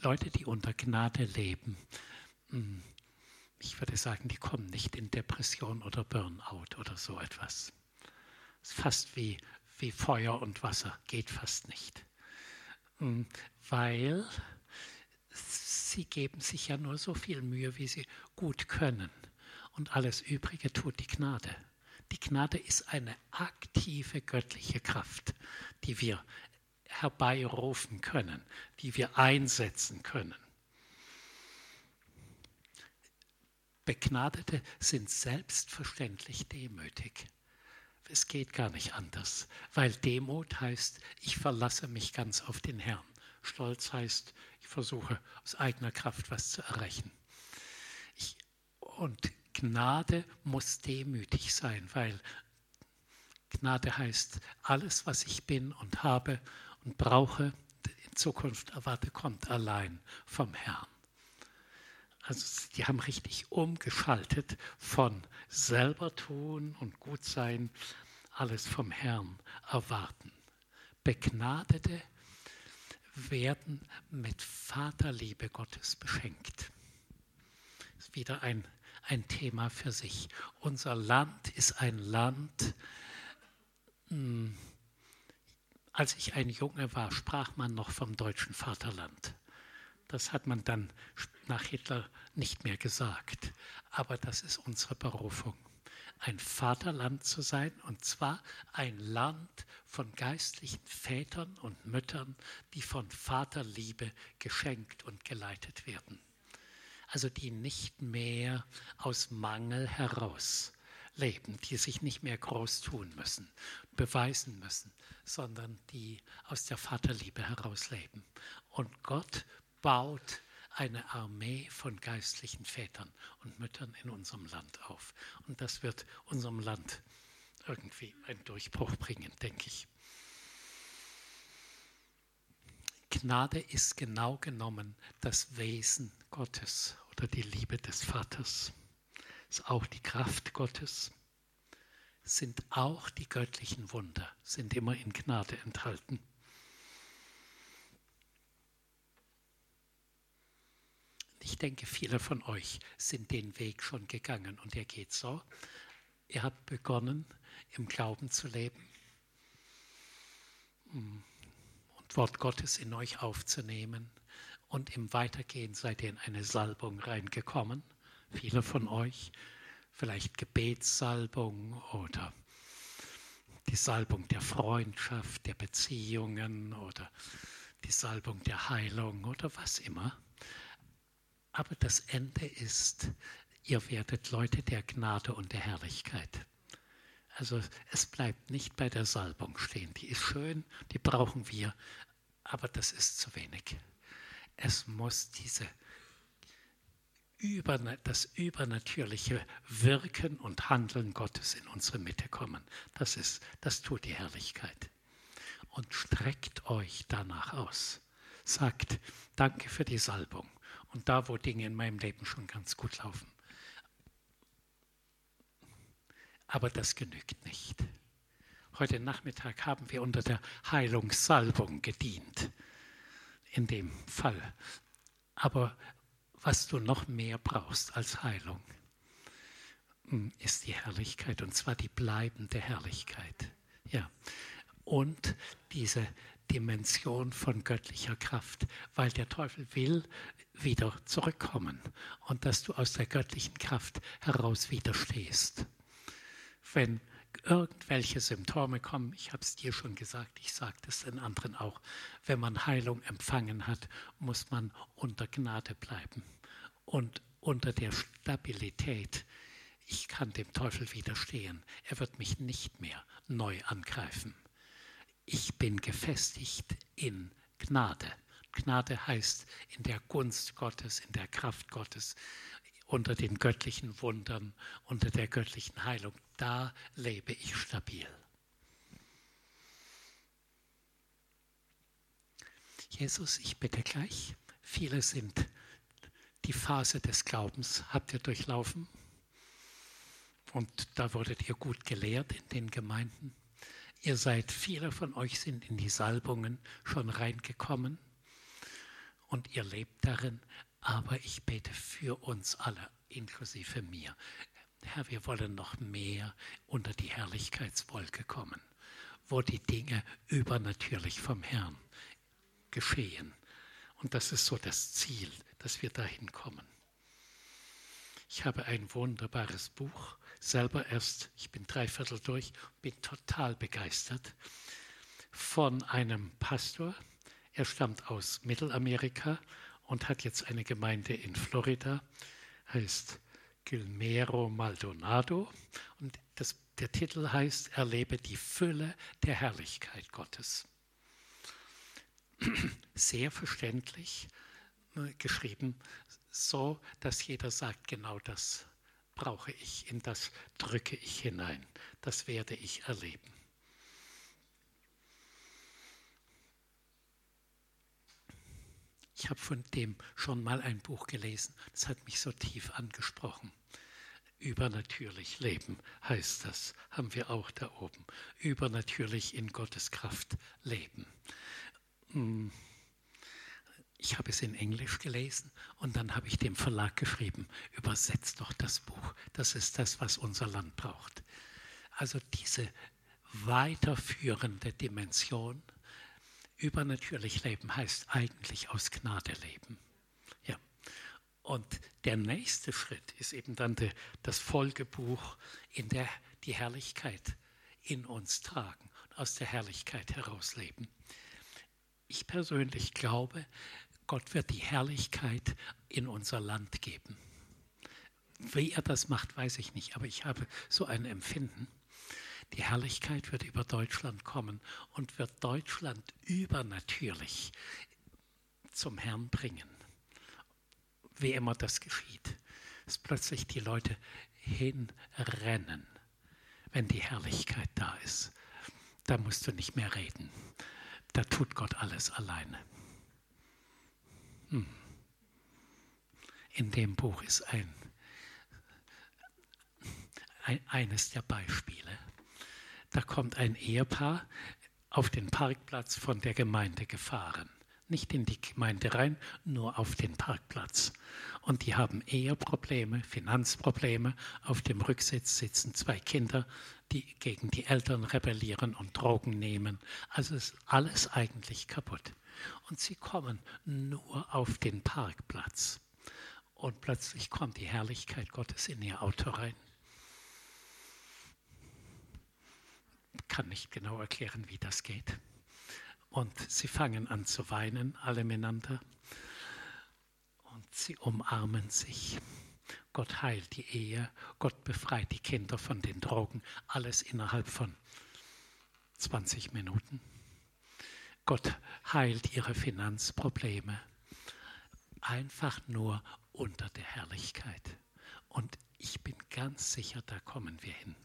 Leute, die unter Gnade leben, hm, ich würde sagen, die kommen nicht in Depression oder Burnout oder so etwas. Es ist fast wie, wie Feuer und Wasser, geht fast nicht. Hm, weil sie geben sich ja nur so viel Mühe, wie sie gut können und alles Übrige tut die Gnade. Die Gnade ist eine aktive göttliche Kraft, die wir herbeirufen können, die wir einsetzen können. Begnadete sind selbstverständlich demütig. Es geht gar nicht anders, weil Demut heißt, ich verlasse mich ganz auf den Herrn. Stolz heißt, ich versuche aus eigener Kraft was zu erreichen. Ich, und Gnade muss demütig sein, weil Gnade heißt, alles, was ich bin und habe und brauche, in Zukunft erwarte, kommt allein vom Herrn. Also die haben richtig umgeschaltet von selber tun und gut sein, alles vom Herrn erwarten. Begnadete werden mit Vaterliebe Gottes beschenkt. Das ist wieder ein, ein Thema für sich. Unser Land ist ein Land, hm, als ich ein Junge war, sprach man noch vom deutschen Vaterland. Das hat man dann nach Hitler nicht mehr gesagt. Aber das ist unsere Berufung. Ein Vaterland zu sein, und zwar ein Land von geistlichen Vätern und Müttern, die von Vaterliebe geschenkt und geleitet werden. Also die nicht mehr aus Mangel heraus leben, die sich nicht mehr groß tun müssen, beweisen müssen, sondern die aus der Vaterliebe heraus leben. Und Gott baut eine Armee von geistlichen Vätern und Müttern in unserem Land auf. Und das wird unserem Land irgendwie einen Durchbruch bringen, denke ich. Gnade ist genau genommen das Wesen Gottes oder die Liebe des Vaters. Ist auch die Kraft Gottes. Sind auch die göttlichen Wunder, sind immer in Gnade enthalten. Ich denke, viele von euch sind den Weg schon gegangen und er geht so. Ihr habt begonnen, im Glauben zu leben und Wort Gottes in euch aufzunehmen. Und im Weitergehen seid ihr in eine Salbung reingekommen. Viele von euch, vielleicht Gebetssalbung oder die Salbung der Freundschaft, der Beziehungen oder die Salbung der Heilung oder was immer. Aber das Ende ist, ihr werdet Leute der Gnade und der Herrlichkeit. Also es bleibt nicht bei der Salbung stehen. Die ist schön, die brauchen wir, aber das ist zu wenig. Es muss diese das übernatürliche Wirken und Handeln Gottes in unsere Mitte kommen. Das ist, das tut die Herrlichkeit. Und streckt euch danach aus. Sagt, danke für die Salbung und da, wo Dinge in meinem Leben schon ganz gut laufen. Aber das genügt nicht. Heute Nachmittag haben wir unter der Heilungssalbung gedient, in dem Fall. Aber was du noch mehr brauchst als Heilung, hm, ist die Herrlichkeit, und zwar die bleibende Herrlichkeit. Ja. Und diese Dimension von göttlicher Kraft, weil der Teufel will wieder zurückkommen und dass du aus der göttlichen Kraft heraus widerstehst. Wenn irgendwelche Symptome kommen, ich habe es dir schon gesagt, ich sage es den anderen auch, wenn man Heilung empfangen hat, muss man unter Gnade bleiben und unter der Stabilität. Ich kann dem Teufel widerstehen. Er wird mich nicht mehr neu angreifen ich bin gefestigt in Gnade. Gnade heißt in der Gunst Gottes, in der Kraft Gottes, unter den göttlichen Wundern, unter der göttlichen Heilung. Da lebe ich stabil. Jesus, ich bitte gleich, viele sind die Phase des Glaubens, habt ihr durchlaufen. Und da wurdet ihr gut gelehrt in den Gemeinden. Ihr seid, viele von euch sind in die Salbungen schon reingekommen und ihr lebt darin, aber ich bete für uns alle, inklusive mir. Herr, wir wollen noch mehr unter die Herrlichkeitswolke kommen, wo die Dinge übernatürlich vom Herrn geschehen. Und das ist so das Ziel, dass wir dahin kommen. Ich habe ein wunderbares Buch selber erst, ich bin dreiviertel durch, bin total begeistert von einem Pastor. Er stammt aus Mittelamerika und hat jetzt eine Gemeinde in Florida, heißt Gilmero Maldonado. Und das, der Titel heißt Erlebe die Fülle der Herrlichkeit Gottes. Sehr verständlich äh, geschrieben, so dass jeder sagt, genau das brauche ich, in das drücke ich hinein, das werde ich erleben. Ich habe von dem schon mal ein Buch gelesen. Das hat mich so tief angesprochen. Übernatürlich leben heißt das, haben wir auch da oben. Übernatürlich in Gottes Kraft leben. Hm. Ich habe es in Englisch gelesen und dann habe ich dem Verlag geschrieben, übersetzt doch das Buch. Das ist das, was unser Land braucht. Also diese weiterführende Dimension, übernatürlich leben heißt eigentlich aus Gnade leben. Ja. Und der nächste Schritt ist eben dann de, das Folgebuch, in der die Herrlichkeit in uns tragen, aus der Herrlichkeit heraus leben. Ich persönlich glaube, Gott wird die Herrlichkeit in unser Land geben. Wie er das macht, weiß ich nicht, aber ich habe so ein Empfinden. Die Herrlichkeit wird über Deutschland kommen und wird Deutschland übernatürlich zum Herrn bringen. Wie immer das geschieht, dass plötzlich die Leute hinrennen, wenn die Herrlichkeit da ist. Da musst du nicht mehr reden. Da tut Gott alles alleine. Hm. In dem Buch ist ein, ein, eines der Beispiele. Da kommt ein Ehepaar auf den Parkplatz von der Gemeinde gefahren. Nicht in die Gemeinde rein, nur auf den Parkplatz. Und die haben Eheprobleme, Finanzprobleme. Auf dem Rücksitz sitzen zwei Kinder, die gegen die Eltern rebellieren und Drogen nehmen. Also ist alles eigentlich kaputt. Und sie kommen nur auf den Parkplatz. Und plötzlich kommt die Herrlichkeit Gottes in ihr Auto rein. Kann nicht genau erklären, wie das geht. Und sie fangen an zu weinen, alle miteinander. Und sie umarmen sich. Gott heilt die Ehe, Gott befreit die Kinder von den Drogen, alles innerhalb von 20 Minuten. Gott heilt ihre Finanzprobleme. Einfach nur unter der Herrlichkeit. Und ich bin ganz sicher, da kommen wir hin.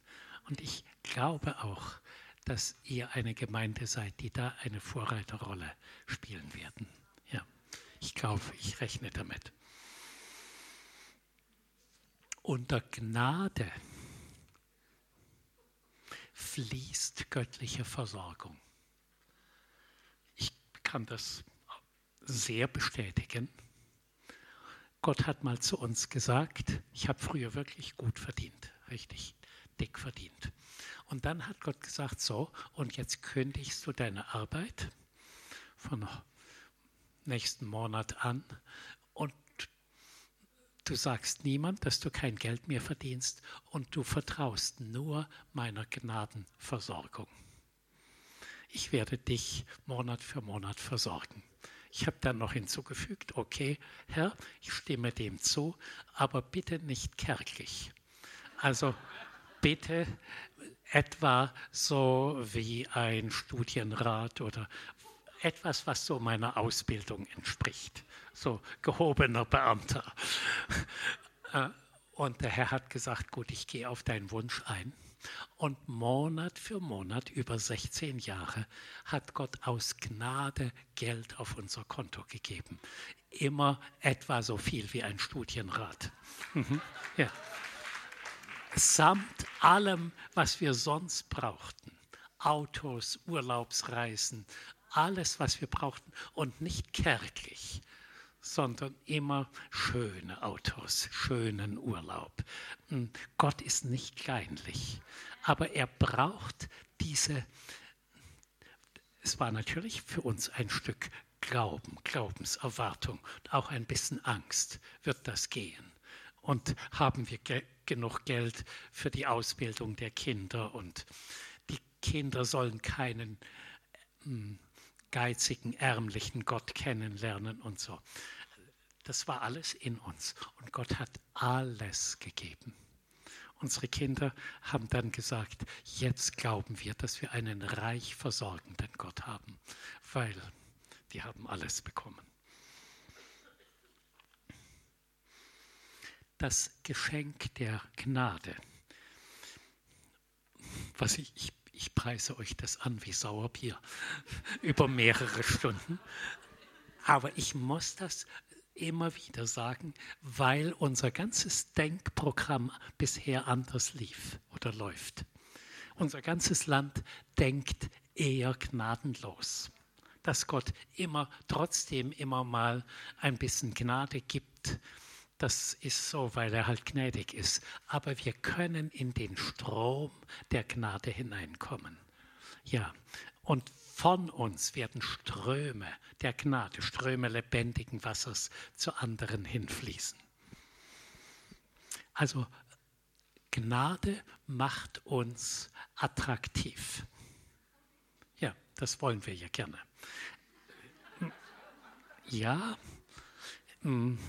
Und ich glaube auch, dass ihr eine Gemeinde seid, die da eine Vorreiterrolle spielen werden. Ja, ich glaube, ich rechne damit. Unter Gnade fließt göttliche Versorgung. Ich kann das sehr bestätigen. Gott hat mal zu uns gesagt, ich habe früher wirklich gut verdient, richtig dick verdient. Und dann hat Gott gesagt, so, und jetzt kündigst du deine Arbeit von nächsten Monat an und du sagst niemand, dass du kein Geld mehr verdienst und du vertraust nur meiner Gnadenversorgung. Ich werde dich Monat für Monat versorgen. Ich habe dann noch hinzugefügt, okay, Herr, ich stimme dem zu, aber bitte nicht kärglich. Also bitte etwa so wie ein Studienrat oder etwas, was so meiner Ausbildung entspricht. So gehobener Beamter. Äh, und der Herr hat gesagt, gut, ich gehe auf deinen Wunsch ein. Und Monat für Monat, über 16 Jahre, hat Gott aus Gnade Geld auf unser Konto gegeben. Immer etwa so viel wie ein Studienrat. Mhm. Ja samt allem, was wir sonst brauchten. Autos, Urlaubsreisen, alles, was wir brauchten und nicht kärglich, sondern immer schöne Autos, schönen Urlaub. Hm, Gott ist nicht kleinlich, aber er braucht diese, es war natürlich für uns ein Stück Glauben, Glaubenserwartung auch ein bisschen Angst, wird das gehen? Und haben wir genug Geld für die Ausbildung der Kinder und die Kinder sollen keinen äh, geizigen, ärmlichen Gott kennenlernen und so. Das war alles in uns und Gott hat alles gegeben. Unsere Kinder haben dann gesagt, jetzt glauben wir, dass wir einen reich versorgenden Gott haben, weil die haben alles bekommen. Das Geschenk der Gnade. Was ich, ich, ich preise euch das an wie Sauerbier über mehrere Stunden. Aber ich muss das immer wieder sagen, weil unser ganzes Denkprogramm bisher anders lief oder läuft. Unser ganzes Land denkt eher gnadenlos, dass Gott immer trotzdem immer mal ein bisschen Gnade gibt. Das ist so, weil er halt gnädig ist. Aber wir können in den Strom der Gnade hineinkommen. Ja, und von uns werden Ströme der Gnade, Ströme lebendigen Wassers zu anderen hinfließen. Also Gnade macht uns attraktiv. Ja, das wollen wir ja gerne. Ja, hm.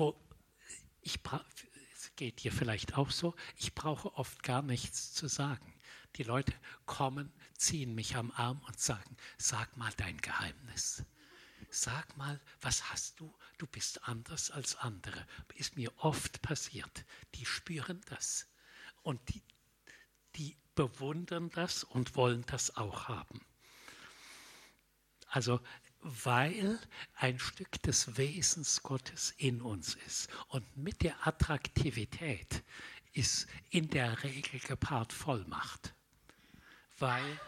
Wo ich es geht dir vielleicht auch so, ich brauche oft gar nichts zu sagen. Die Leute kommen, ziehen mich am Arm und sagen, sag mal dein Geheimnis. Sag mal, was hast du? Du bist anders als andere. Ist mir oft passiert. Die spüren das. Und die, die bewundern das und wollen das auch haben. Also weil ein Stück des Wesens Gottes in uns ist. Und mit der Attraktivität ist in der Regel gepaart Vollmacht weil,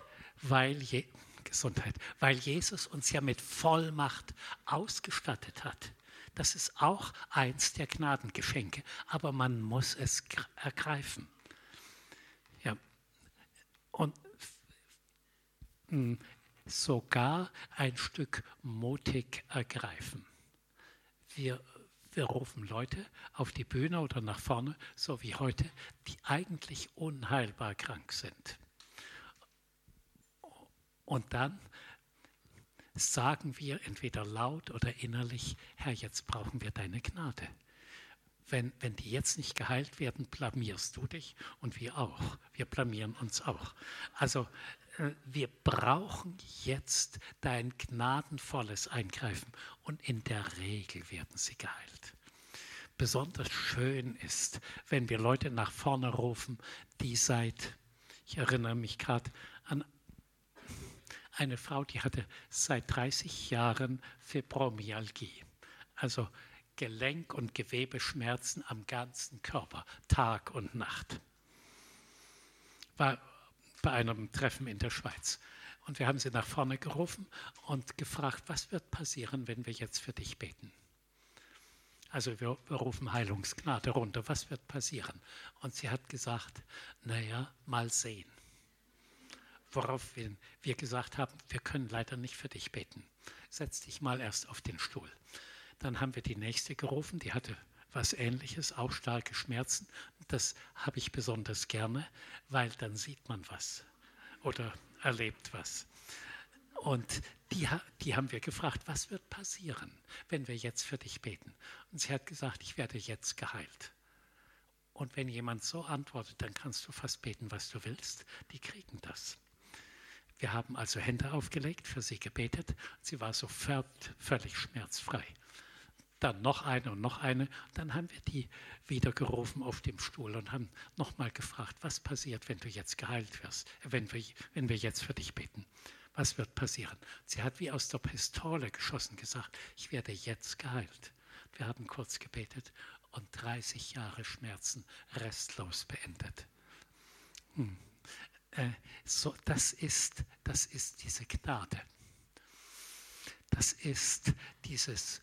weil, Je Gesundheit, weil Jesus uns ja mit Vollmacht ausgestattet hat. Das ist auch eins der Gnadengeschenke, aber man muss es ergreifen. Ja. Und hm, sogar ein Stück mutig ergreifen. Wir, wir rufen Leute auf die Bühne oder nach vorne, so wie heute, die eigentlich unheilbar krank sind. Und dann sagen wir entweder laut oder innerlich, Herr, jetzt brauchen wir deine Gnade. Wenn, wenn die jetzt nicht geheilt werden, blamierst du dich und wir auch. Wir blamieren uns auch. Also wir brauchen jetzt dein gnadenvolles Eingreifen und in der Regel werden sie geheilt. Besonders schön ist, wenn wir Leute nach vorne rufen, die seit, ich erinnere mich gerade an eine Frau, die hatte seit 30 Jahren Fibromyalgie, also Gelenk- und Gewebeschmerzen am ganzen Körper, Tag und Nacht. War bei einem Treffen in der Schweiz. Und wir haben sie nach vorne gerufen und gefragt, was wird passieren, wenn wir jetzt für dich beten? Also wir, wir rufen Heilungsgnade runter, was wird passieren? Und sie hat gesagt, naja, mal sehen worauf wir gesagt haben, wir können leider nicht für dich beten. Setz dich mal erst auf den Stuhl. Dann haben wir die nächste gerufen, die hatte was ähnliches, auch starke Schmerzen. Das habe ich besonders gerne, weil dann sieht man was oder erlebt was. Und die, die haben wir gefragt, was wird passieren, wenn wir jetzt für dich beten? Und sie hat gesagt, ich werde jetzt geheilt. Und wenn jemand so antwortet, dann kannst du fast beten, was du willst. Die kriegen das. Wir haben also Hände aufgelegt, für sie gebetet. Sie war sofort völlig schmerzfrei. Dann noch eine und noch eine. Dann haben wir die wieder gerufen auf dem Stuhl und haben nochmal gefragt, was passiert, wenn du jetzt geheilt wirst, wenn wir, wenn wir jetzt für dich beten. Was wird passieren? Sie hat wie aus der Pistole geschossen gesagt, ich werde jetzt geheilt. Wir haben kurz gebetet und 30 Jahre Schmerzen restlos beendet. Hm. Äh, so, das, ist, das ist diese Gnade. Das ist dieses,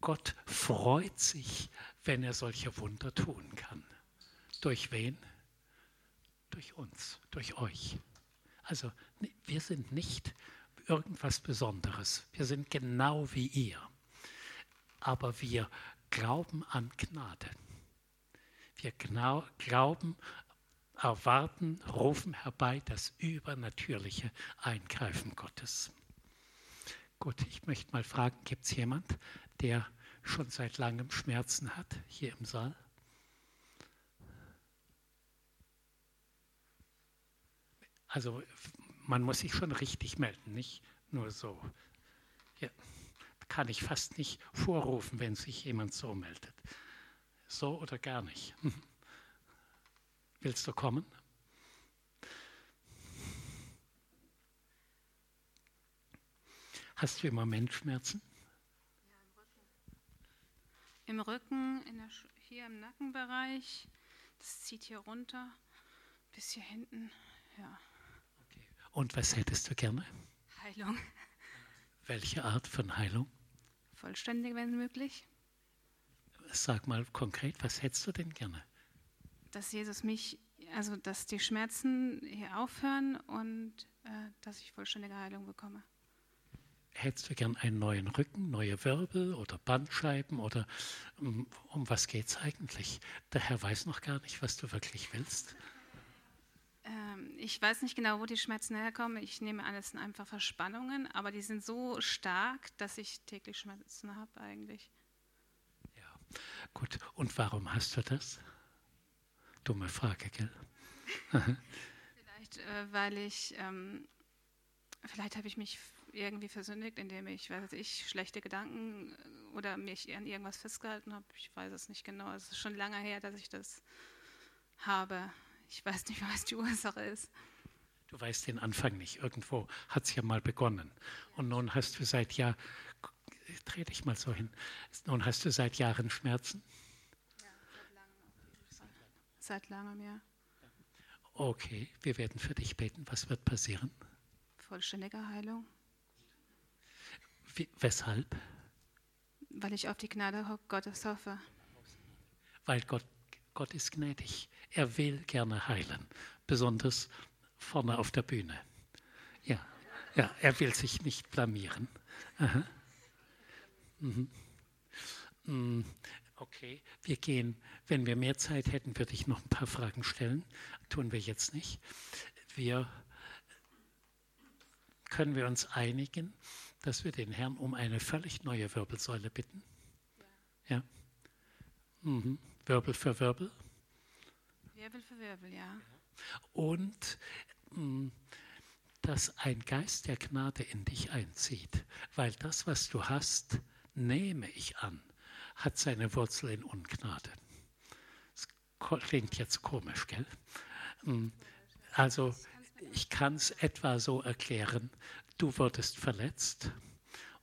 Gott freut sich, wenn er solche Wunder tun kann. Durch wen? Durch uns, durch euch. Also wir sind nicht irgendwas Besonderes. Wir sind genau wie ihr. Aber wir glauben an Gnade. Wir glauben erwarten, rufen herbei das übernatürliche Eingreifen Gottes. Gut, ich möchte mal fragen, gibt es jemand, der schon seit langem Schmerzen hat hier im Saal? Also man muss sich schon richtig melden, nicht nur so. Ja, kann ich fast nicht vorrufen, wenn sich jemand so meldet. So oder gar nicht. Willst du kommen? Hast du im Moment Schmerzen? Im Rücken, in der, hier im Nackenbereich. Das zieht hier runter bis hier hinten. Ja. Okay. Und was hättest du gerne? Heilung. Welche Art von Heilung? Vollständig, wenn möglich. Sag mal konkret, was hättest du denn gerne? Dass Jesus mich, also dass die Schmerzen hier aufhören und äh, dass ich vollständige Heilung bekomme. Hättest du gern einen neuen Rücken, neue Wirbel oder Bandscheiben oder um, um was geht es eigentlich? Der Herr weiß noch gar nicht, was du wirklich willst. Ähm, ich weiß nicht genau, wo die Schmerzen herkommen. Ich nehme an, es sind einfach Verspannungen, aber die sind so stark, dass ich täglich Schmerzen habe eigentlich. Ja, gut. Und warum hast du das? Dumme Frage, gell? vielleicht, äh, weil ich, ähm, vielleicht habe ich mich irgendwie versündigt, indem ich, weiß ich, schlechte Gedanken äh, oder mich an irgendwas festgehalten habe. Ich weiß es nicht genau. Es ist schon lange her, dass ich das habe. Ich weiß nicht, was die Ursache ist. Du weißt den Anfang nicht. Irgendwo hat es ja mal begonnen. Und nun hast du seit Jahren, dreh dich mal so hin, nun hast du seit Jahren Schmerzen? Ja, seit langem. Seit langem, ja. Okay, wir werden für dich beten. Was wird passieren? Vollständige Heilung. Weshalb? Weil ich auf die Gnade Gottes hoffe. Weil Gott, Gott ist gnädig. Er will gerne heilen, besonders vorne auf der Bühne. Ja, ja er will sich nicht blamieren. Mhm. Mm, okay, wir gehen, wenn wir mehr Zeit hätten, würde ich noch ein paar Fragen stellen. Tun wir jetzt nicht. Wir können wir uns einigen, dass wir den Herrn um eine völlig neue Wirbelsäule bitten? Ja. Mhm. Wirbel für Wirbel? Wirbel für Wirbel, ja. Und mh, mm, dass ein Geist der Gnade in dich einzieht, weil das, was du hast, nehme ich an, hat seine Wurzel in Ungnade. Das klingt jetzt komisch, gell? Mm, also ich kann es etwa so erklären, du wurdest verletzt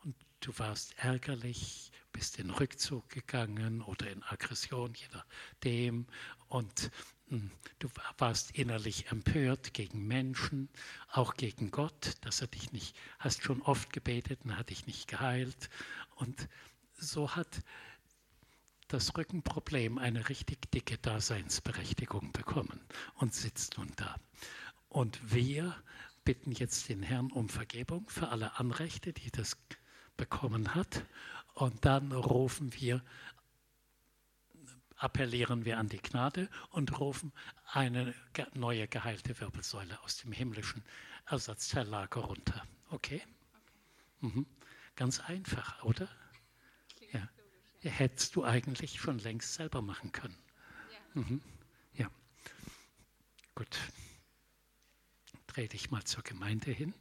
und du warst ärgerlich, bist in Rückzug gegangen oder in Aggression, je nachdem. Und hm, du warst innerlich empört gegen Menschen, auch gegen Gott, dass er dich nicht, hast schon oft gebetet und hat dich nicht geheilt. Und so hat das Rückenproblem eine richtig dicke Daseinsberechtigung bekommen und sitzt nun da. Und wir bitten jetzt den Herrn um Vergebung für alle Anrechte, die das bekommen hat. Und dann rufen wir, appellieren wir an die Gnade und rufen eine neue geheilte Wirbelsäule aus dem himmlischen Ersatzteillager runter. Okay? okay. Mhm. Ganz einfach, oder? Ja. ja. Hättest du eigentlich schon längst selber machen können. Ja. Mhm. ja. Gut dreh dich mal zur Gemeinde hin.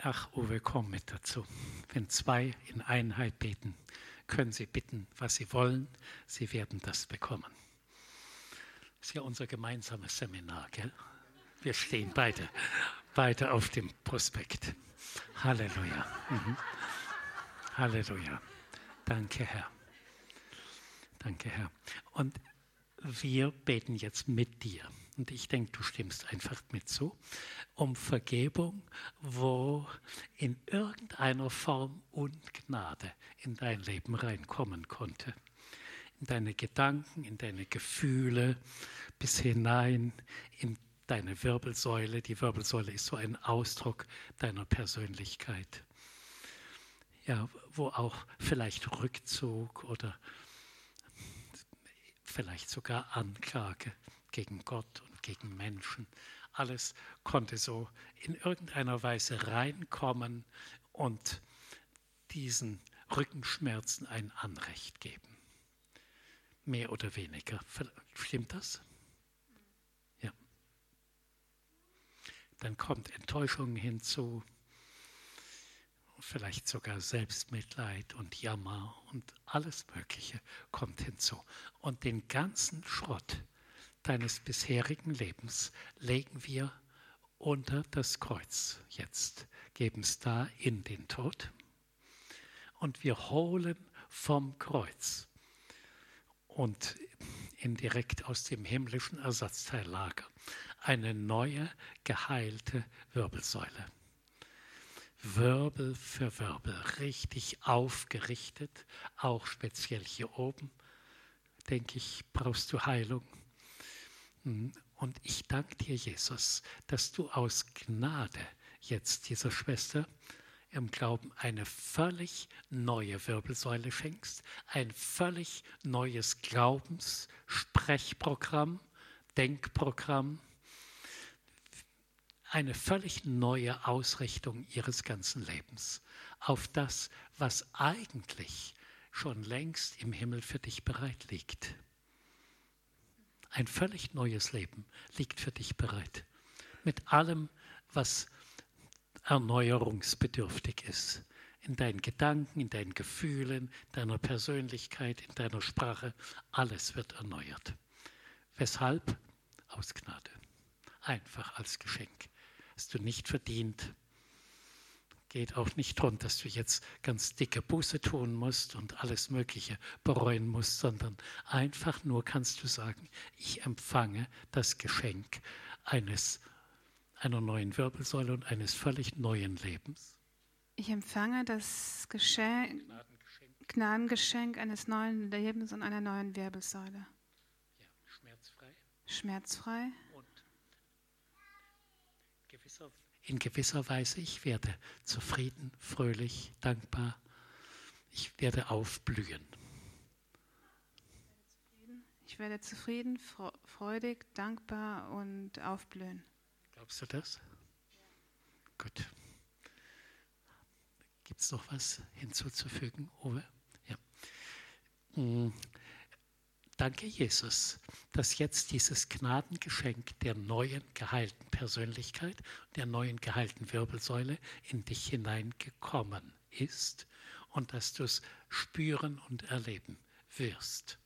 Ach, Uwe, komm mit dazu. Wenn zwei in Einheit beten, können sie bitten, was sie wollen. Sie werden das bekommen. Das ist ja unser gemeinsames Seminar, gell? Wir stehen beide, beide auf dem Prospekt. Halleluja. Mhm. Halleluja. Danke, Herr. Danke, Herr. Und wir beten jetzt mit dir. Und ich denke, du stimmst einfach mit zu, um Vergebung, wo in irgendeiner Form Ungnade in dein Leben reinkommen konnte. In deine Gedanken, in deine Gefühle, bis hinein in deine Wirbelsäule. Die Wirbelsäule ist so ein Ausdruck deiner Persönlichkeit. Ja, wo auch vielleicht Rückzug oder vielleicht sogar Anklage gegen Gott und gegen Menschen. Alles konnte so in irgendeiner Weise reinkommen und diesen Rückenschmerzen ein Anrecht geben. Mehr oder weniger. Stimmt das? Ja. Dann kommt Enttäuschung hinzu, vielleicht sogar Selbstmitleid und Jammer und alles Mögliche kommt hinzu. Und den ganzen Schrott deines bisherigen Lebens legen wir unter das Kreuz jetzt, geben es da in den Tod und wir holen vom Kreuz und indirekt aus dem himmlischen Ersatzteillager eine neue, geheilte Wirbelsäule. Wirbel für Wirbel, richtig aufgerichtet, auch speziell hier oben, denke ich, brauchst du Heilung. Und ich danke dir, Jesus, dass du aus Gnade jetzt dieser Schwester im Glauben eine völlig neue Wirbelsäule schenkst, ein völlig neues Glaubenssprechprogramm, Denkprogramm, eine völlig neue Ausrichtung ihres ganzen Lebens auf das, was eigentlich schon längst im Himmel für dich bereit liegt. Ein völlig neues Leben liegt für dich bereit. Mit allem, was erneuerungsbedürftig ist. In deinen Gedanken, in deinen Gefühlen, deiner Persönlichkeit, in deiner Sprache. Alles wird erneuert. Weshalb? Aus Gnade. Einfach als Geschenk. Hast du nicht verdient. Geht auch nicht darum, dass du jetzt ganz dicke Buße tun musst und alles Mögliche bereuen musst, sondern einfach nur kannst du sagen, ich empfange das Geschenk eines einer neuen Wirbelsäule und eines völlig neuen Lebens. Ich empfange das Geschenk, Gnadengeschenk. Gnadengeschenk eines neuen Lebens und einer neuen Wirbelsäule. Ja, schmerzfrei. Schmerzfrei. Und gewisser, in gewisser Weise, ich werde zufrieden, fröhlich, dankbar. Ich werde aufblühen. Ich werde zufrieden, freudig, dankbar und aufblühen. Glaubst du das? Gut. Gibt es noch was hinzuzufügen, Uwe? Ja. Danke, Jesus, dass jetzt dieses Gnadengeschenk der neuen geheilten Persönlichkeit, der neuen geheilten Wirbelsäule in dich hineingekommen ist und dass du es spüren und erleben wirst.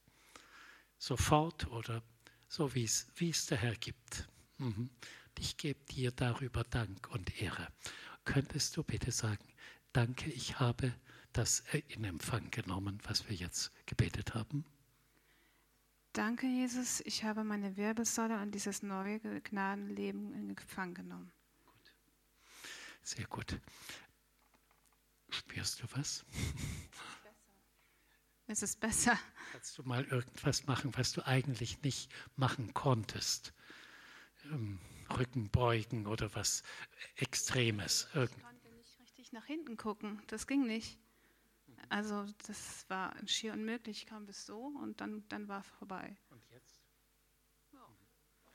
Sofort oder so, wie es der Herr gibt. Mhm ich gebe dir darüber Dank und Ehre. Könntest du bitte sagen, danke, ich habe das in Empfang genommen, was wir jetzt gebetet haben? Danke, Jesus, ich habe meine Wirbelsäule und dieses neue Gnadenleben in Empfang genommen. Gut. Sehr gut. Spürst du was? Es ist besser. Kannst du mal irgendwas machen, was du eigentlich nicht machen konntest? Ähm, Rücken beugen oder was Extremes. Ich konnte nicht richtig nach hinten gucken, das ging nicht. Also das war schier unmöglich, ich kam bis so und dann, dann war vorbei. Und jetzt? Ja,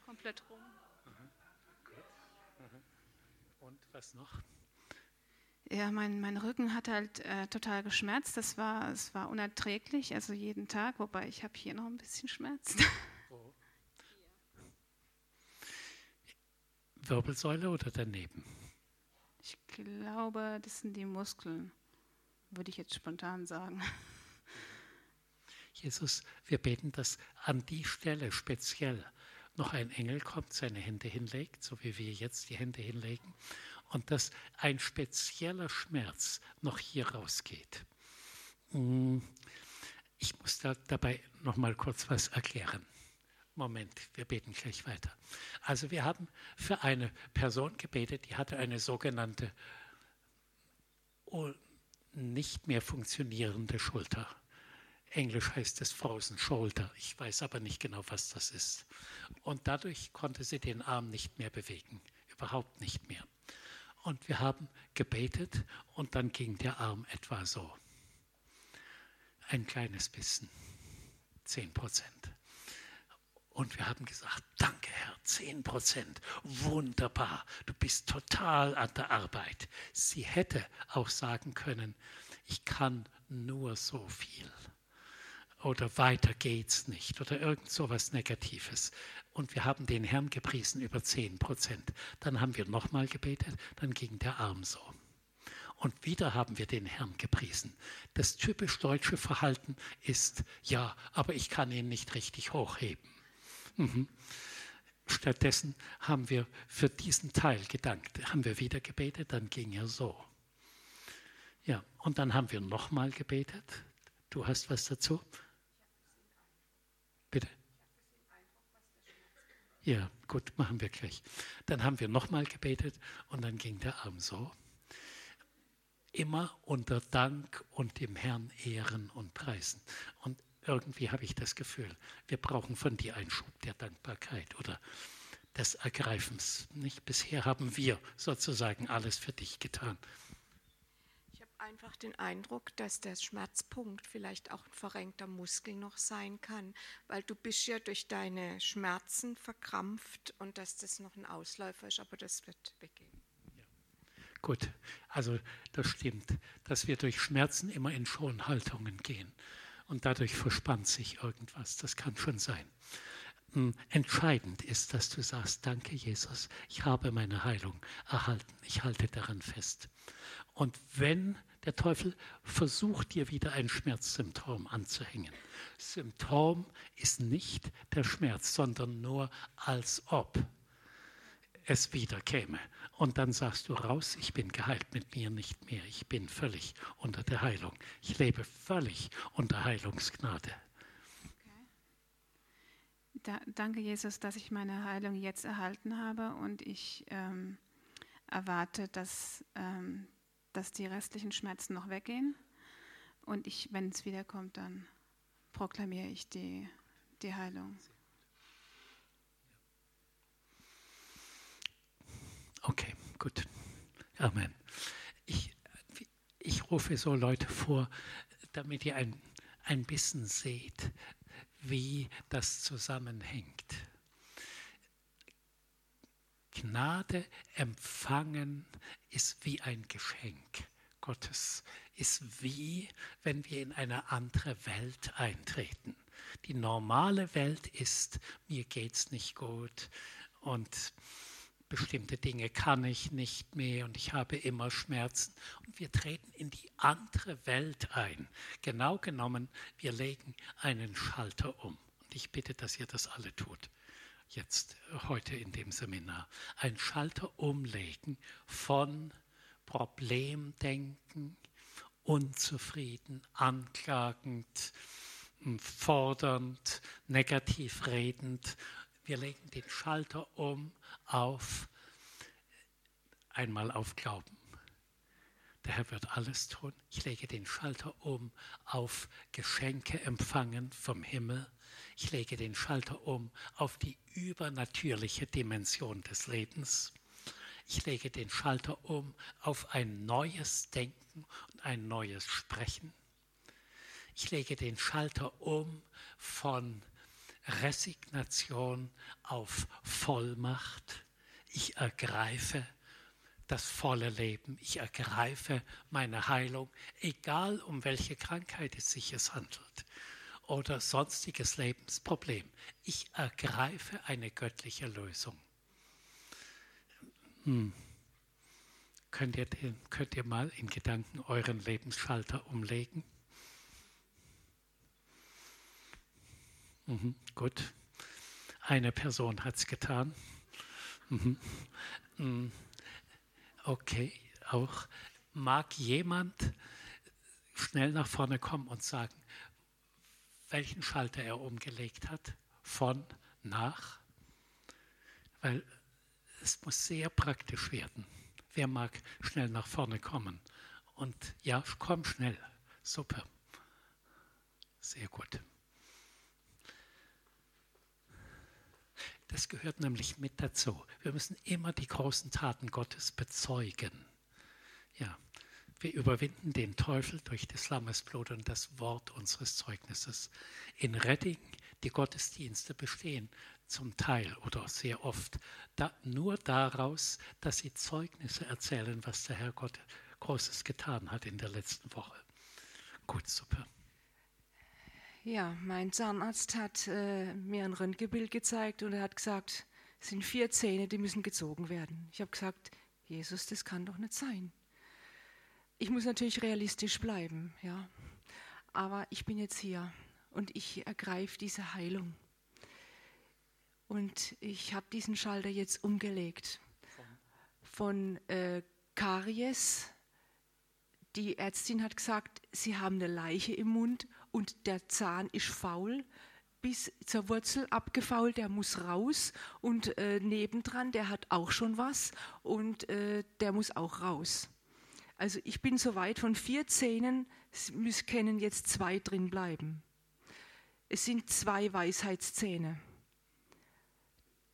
komplett rum. Mhm. Mhm. Und was noch? Ja, mein, mein Rücken hat halt äh, total geschmerzt. Das war, es war unerträglich, also jeden Tag, wobei ich habe hier noch ein bisschen Schmerz. Wo? Wirbelsäule oder daneben? Ich glaube, das sind die Muskeln, würde ich jetzt spontan sagen. Jesus, wir beten, dass an die Stelle speziell noch ein Engel kommt, seine Hände hinlegt, so wie wir jetzt die Hände hinlegen, und dass ein spezieller Schmerz noch hier rausgeht. Mm, ich muss da dabei noch mal kurz was erklären. Moment, wir beten gleich weiter. Also wir haben für eine Person gebetet, die hatte eine sogenannte nicht mehr funktionierende Schulter. Englisch heißt es Frozen Shoulder. Ich weiß aber nicht genau, was das ist. Und dadurch konnte sie den Arm nicht mehr bewegen. Überhaupt nicht mehr. Und wir haben gebetet und dann ging der Arm etwa so. Ein kleines bisschen. Zehn Prozent. Und wir haben gesagt, danke Herr, 10 Prozent, wunderbar, du bist total an der Arbeit. Sie hätte auch sagen können, ich kann nur so viel oder weiter geht's nicht oder irgend so was Negatives. Und wir haben den Herrn gepriesen über 10 Prozent. Dann haben wir nochmal gebetet, dann ging der Arm so. Und wieder haben wir den Herrn gepriesen. Das typisch deutsche Verhalten ist, ja, aber ich kann ihn nicht richtig hochheben. Mhm. stattdessen haben wir für diesen Teil gedankt. Haben wir wieder gebetet, dann ging er so. Ja, und dann haben wir nochmal gebetet. Du hast was dazu? Bitte. Ja, gut, machen wir gleich. Dann haben wir nochmal gebetet und dann ging der Arm so. Immer unter Dank und dem Herrn ehren und preisen. Und irgendwie habe ich das Gefühl, wir brauchen von dir einen Schub der Dankbarkeit oder des Ergreifens. Nicht? Bisher haben wir sozusagen alles für dich getan. Ich habe einfach den Eindruck, dass der Schmerzpunkt vielleicht auch ein verrenkter Muskel noch sein kann, weil du bist ja durch deine Schmerzen verkrampft und dass das noch ein Ausläufer ist, aber das wird weggehen. Gut, also das stimmt, dass wir durch Schmerzen immer in Schonhaltungen gehen und dadurch verspannt sich irgendwas. Das kann schon sein. Hm, entscheidend ist, dass du sagst, danke Jesus, ich habe meine Heilung erhalten, ich halte daran fest. Und wenn der Teufel versucht, dir wieder ein Schmerzsymptom anzuhängen, Symptom ist nicht der Schmerz, sondern nur als ob es wieder käme. Und dann sagst du raus, ich bin geheilt mit mir nicht mehr. Ich bin völlig unter der Heilung. Ich lebe völlig unter Heilungsgnade. Okay. Da, danke, Jesus, dass ich meine Heilung jetzt erhalten habe und ich ähm, erwarte, dass, ähm, dass die restlichen Schmerzen noch weggehen. Und ich, wenn es wiederkommt, dann proklamiere ich die, die Heilung. Okay, gut. Amen. Ich, ich rufe so Leute vor, damit ihr ein, ein bisschen seht, wie das zusammenhängt. Gnade empfangen ist wie ein Geschenk Gottes, ist wie, wenn wir in eine andere Welt eintreten. Die normale Welt ist, mir geht's nicht gut und bestimmte Dinge kann ich nicht mehr und ich habe immer Schmerzen. Und wir treten in die andere Welt ein. Genau genommen, wir legen einen Schalter um. Und ich bitte, dass ihr das alle tut. Jetzt, heute in dem Seminar. Ein Schalter umlegen von Problemdenken, unzufrieden, anklagend, fordernd, negativ redend wir legen den Schalter um auf einmal auf Glauben. Der Herr wird alles tun. Ich lege den Schalter um auf Geschenke empfangen vom Himmel. Ich lege den Schalter um auf die übernatürliche Dimension des Lebens. Ich lege den Schalter um auf ein neues Denken und ein neues Sprechen. Ich lege den Schalter um von Resignation auf Vollmacht. Ich ergreife das volle Leben. Ich ergreife meine Heilung, egal um welche Krankheit es sich es handelt oder sonstiges Lebensproblem. Ich ergreife eine göttliche Lösung. Hm. Könnt, ihr könnt ihr mal in Gedanken euren Lebensschalter umlegen? Mhm, gut. Eine Person hat es getan. Mhm. mhm. Okay, auch. Mag jemand schnell nach vorne kommen und sagen, welchen Schalter er umgelegt hat? Von, nach? Weil es muss sehr praktisch werden. Wer mag schnell nach vorne kommen? Und ja, komm schnell. Super. Sehr gut. Das gehört nämlich mit dazu. Wir müssen immer die großen Taten Gottes bezeugen. Ja, wir überwinden den Teufel durch das Lammesblut und das Wort unseres Zeugnisses. In Redding, die Gottesdienste bestehen zum Teil oder sehr oft da, nur daraus, dass sie Zeugnisse erzählen, was der Herr Gott Großes getan hat in der letzten Woche. Gut, super. Ja, mein Zahnarzt hat äh, mir ein Röntgenbild gezeigt und er hat gesagt, es sind vier Zähne, die müssen gezogen werden. Ich habe gesagt, Jesus, das kann doch nicht sein. Ich muss natürlich realistisch bleiben, ja. Aber ich bin jetzt hier und ich ergreife diese Heilung. Und ich habe diesen Schalter jetzt umgelegt. Von äh, Karies. Die Ärztin hat gesagt, sie haben eine Leiche im Mund und der Zahn ist faul bis zur Wurzel abgefault, der muss raus und äh, nebendran, der hat auch schon was und äh, der muss auch raus. Also ich bin so weit von vier Zähnen, es können jetzt zwei drin bleiben. Es sind zwei Weisheitszähne.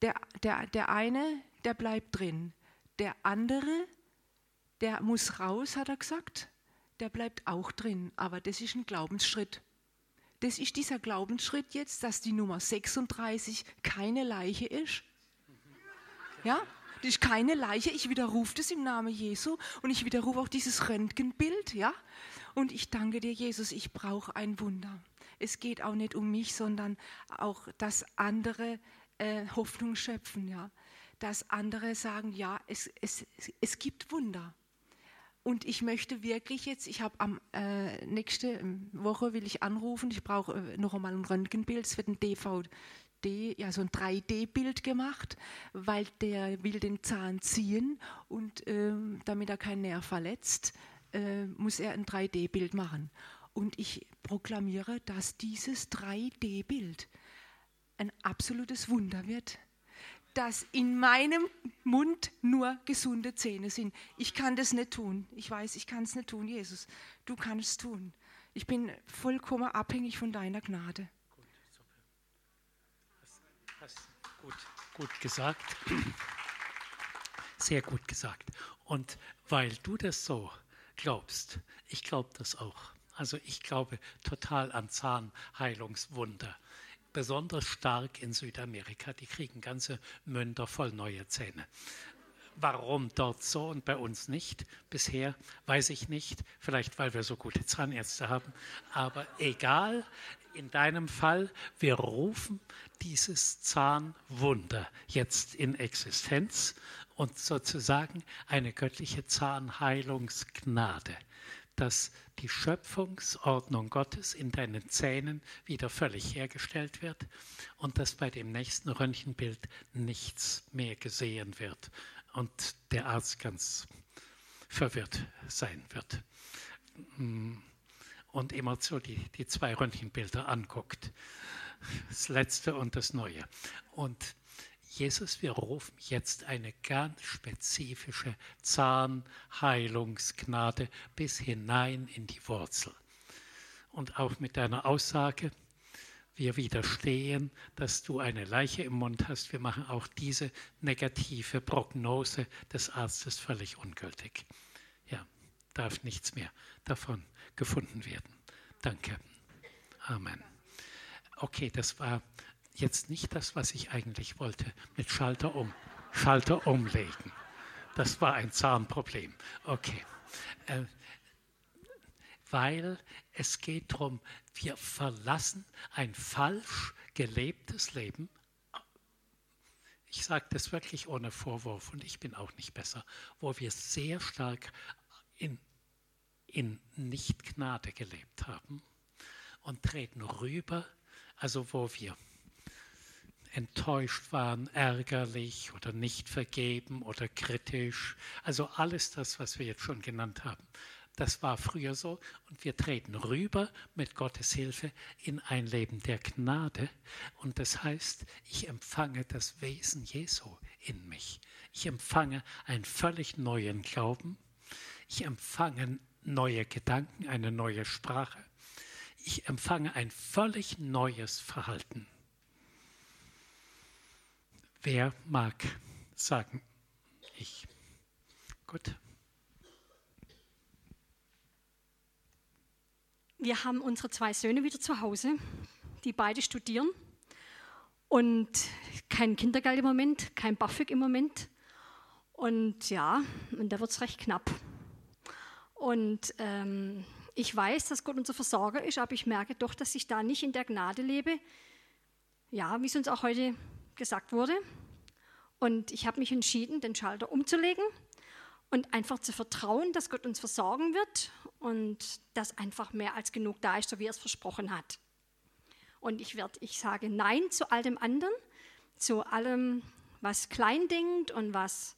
Der, der, der eine, der bleibt drin. Der andere, der muss raus, hat er gesagt. Der bleibt auch drin. Aber das ist ein Glaubensschritt. Das ist dieser Glaubensschritt jetzt, dass die Nummer 36 keine Leiche ist. Ja, das ist keine Leiche. Ich widerrufe das im Namen Jesu und ich widerrufe auch dieses Röntgenbild. Ja, und ich danke dir, Jesus. Ich brauche ein Wunder. Es geht auch nicht um mich, sondern auch, dass andere äh, Hoffnung schöpfen. Ja, dass andere sagen, ja, es, es, es gibt Wunder. Und ich möchte wirklich jetzt, ich habe am äh, nächste Woche will ich anrufen, ich brauche äh, noch einmal ein Röntgenbild, es wird ein DVD, ja so ein 3D-Bild gemacht, weil der will den Zahn ziehen. Und äh, damit er keinen Nerv verletzt, äh, muss er ein 3D-Bild machen. Und ich proklamiere, dass dieses 3D-Bild ein absolutes Wunder wird dass in meinem Mund nur gesunde Zähne sind. Ich kann das nicht tun. Ich weiß, ich kann es nicht tun, Jesus. Du kannst es tun. Ich bin vollkommen abhängig von deiner Gnade. Gut, super. Hast, hast gut, gut gesagt. Sehr gut gesagt. Und weil du das so glaubst, ich glaube das auch. Also ich glaube total an Zahnheilungswunder besonders stark in Südamerika. Die kriegen ganze Münder voll neue Zähne. Warum dort so und bei uns nicht? Bisher weiß ich nicht. Vielleicht, weil wir so gute Zahnärzte haben. Aber egal, in deinem Fall, wir rufen dieses Zahnwunder jetzt in Existenz und sozusagen eine göttliche Zahnheilungsgnade dass die Schöpfungsordnung Gottes in deinen Zähnen wieder völlig hergestellt wird und dass bei dem nächsten Röntgenbild nichts mehr gesehen wird und der Arzt ganz verwirrt sein wird und immer so die, die zwei Röntgenbilder anguckt, das letzte und das neue. Und Jesus, wir rufen jetzt eine ganz spezifische Zahnheilungsgnade bis hinein in die Wurzel. Und auch mit deiner Aussage, wir widerstehen, dass du eine Leiche im Mund hast. Wir machen auch diese negative Prognose des Arztes völlig ungültig. Ja, darf nichts mehr davon gefunden werden. Danke. Amen. Okay, das war jetzt nicht das, was ich eigentlich wollte, mit Schalter um, Schalter umlegen. Das war ein Zahnproblem. Okay. Äh, weil es geht darum, wir verlassen ein falsch gelebtes Leben. Ich sage das wirklich ohne Vorwurf und ich bin auch nicht besser, wo wir sehr stark in, in Nicht-Gnade gelebt haben und treten rüber, also wo wir enttäuscht waren, ärgerlich oder nicht vergeben oder kritisch. Also alles das, was wir jetzt schon genannt haben. Das war früher so und wir treten rüber mit Gottes Hilfe in ein Leben der Gnade. Und das heißt, ich empfange das Wesen Jesu in mich. Ich empfange einen völlig neuen Glauben. Ich empfange neue Gedanken, eine neue Sprache. Ich empfange ein völlig neues Verhalten. Wer mag sagen? Ich. Gut. Wir haben unsere zwei Söhne wieder zu Hause, die beide studieren und kein Kindergeld im Moment, kein BAföG im Moment. Und ja, und da wird es recht knapp. Und ähm, ich weiß, dass Gott unser Versorger ist, aber ich merke doch, dass ich da nicht in der Gnade lebe. Ja, wie es uns auch heute gesagt wurde. Und ich habe mich entschieden, den Schalter umzulegen und einfach zu vertrauen, dass Gott uns versorgen wird und dass einfach mehr als genug da ist, so wie er es versprochen hat. Und ich, werd, ich sage Nein zu all dem anderen, zu allem, was klein denkt und was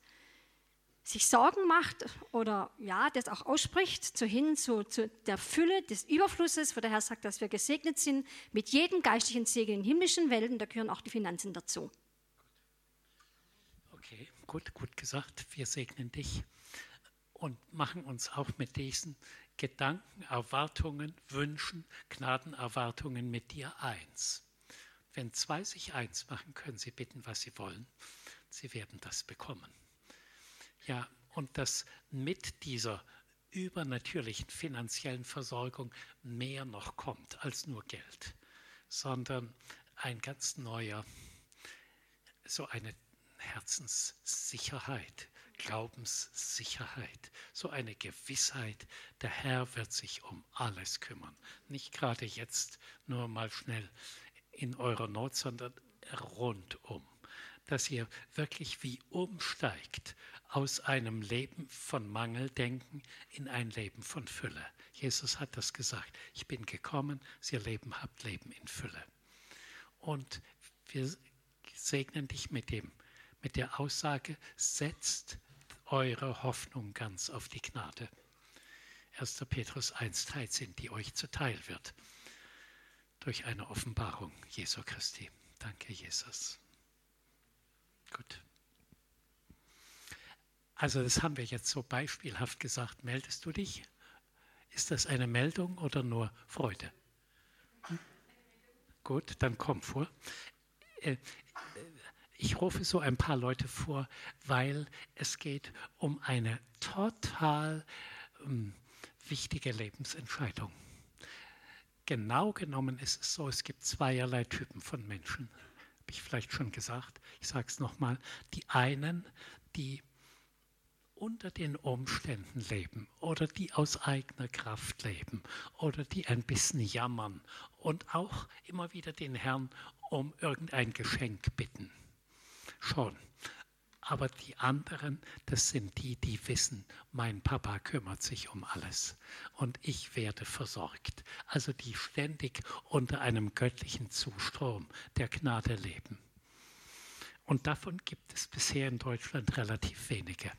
sich Sorgen macht oder ja, das auch ausspricht, zu hin zu, zu, der Fülle des Überflusses, wo der Herr sagt, dass wir gesegnet sind mit jedem geistlichen Segen in himmlischen Welten, da gehören auch die Finanzen dazu. Okay, gut, gut gesagt. Wir segnen dich und machen uns auch mit diesen Gedanken, Erwartungen, Wünschen, Gnadenerwartungen mit dir eins. Wenn zwei sich eins machen, können sie bitten, was sie wollen. Sie werden das bekommen. Ja, und dass mit dieser übernatürlichen finanziellen Versorgung mehr noch kommt als nur Geld, sondern ein ganz neuer, so eine Herzenssicherheit, Glaubenssicherheit, so eine Gewissheit, der Herr wird sich um alles kümmern. Nicht gerade jetzt nur mal schnell in eurer Not, sondern rundum. Dass ihr wirklich wie umsteigt aus einem Leben von Mangeldenken in ein Leben von Fülle. Jesus hat das gesagt. Ich bin gekommen, ihr Leben habt, Leben in Fülle. Und wir segnen dich mit dem, mit der Aussage, setzt eure Hoffnung ganz auf die Gnade. 1. Petrus 1,13, die euch zuteil wird durch eine Offenbarung Jesu Christi. Danke, Jesus. Gut. Also das haben wir jetzt so beispielhaft gesagt. Meldest du dich? Ist das eine Meldung oder nur Freude? Hm? Gut, dann komm vor. Äh, ich rufe so ein paar Leute vor, weil es geht um eine total ähm, wichtige Lebensentscheidung. Genau genommen ist es so, es gibt zweierlei Typen von Menschen. Habe ich vielleicht schon gesagt. Ich sage es nochmal. Die einen, die unter den Umständen leben oder die aus eigener Kraft leben oder die ein bisschen jammern und auch immer wieder den Herrn um irgendein Geschenk bitten schon. Aber die anderen, das sind die, die wissen, mein Papa kümmert sich um alles und ich werde versorgt. Also die ständig unter einem göttlichen Zustrom der Gnade leben. Und davon gibt es bisher in Deutschland relativ wenige.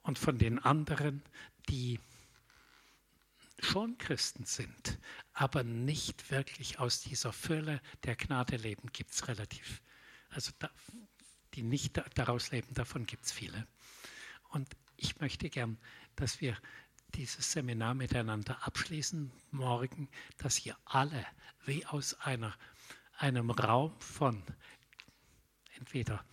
Und von den anderen, die schon Christen sind, aber nicht wirklich aus dieser Fülle der Gnade leben, gibt es relativ. Also da, die nicht daraus leben, davon gibt es viele. Und ich möchte gern, dass wir dieses Seminar miteinander abschließen morgen, dass ihr alle wie aus einer, einem Raum von entweder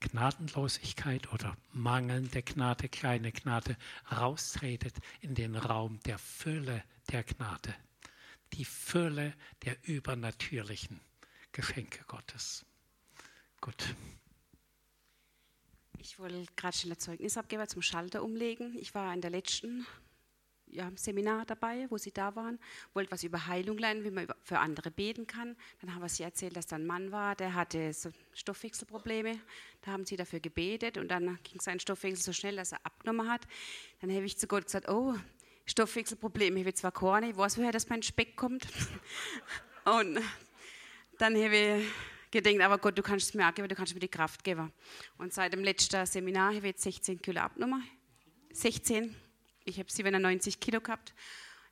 Gnadenlosigkeit oder mangelnde Gnade, kleine Gnade, raustretet in den Raum der Fülle der Gnade, die Fülle der übernatürlichen Geschenke Gottes. Gut. Ich wollte gerade schnell ein Zeugnis abgeben zum Schalter umlegen. Ich war in der letzten ja, Seminar dabei, wo sie da waren, wollte was über Heilung lernen, wie man für andere beten kann. Dann haben wir sie erzählt, dass da ein Mann war, der hatte so Stoffwechselprobleme. Da haben sie dafür gebetet und dann ging sein Stoffwechsel so schnell, dass er abgenommen hat. Dann habe ich zu Gott gesagt, oh, Stoffwechselprobleme, ich habe zwar keine, ich weiß, woher das mein Speck kommt. und dann habe ich gedacht, aber Gott, du kannst es mir auch geben, du kannst mir die Kraft geben. Und seit dem letzten Seminar habe ich jetzt 16 Kilo abgenommen. 16. Ich habe 97 Kilo gehabt.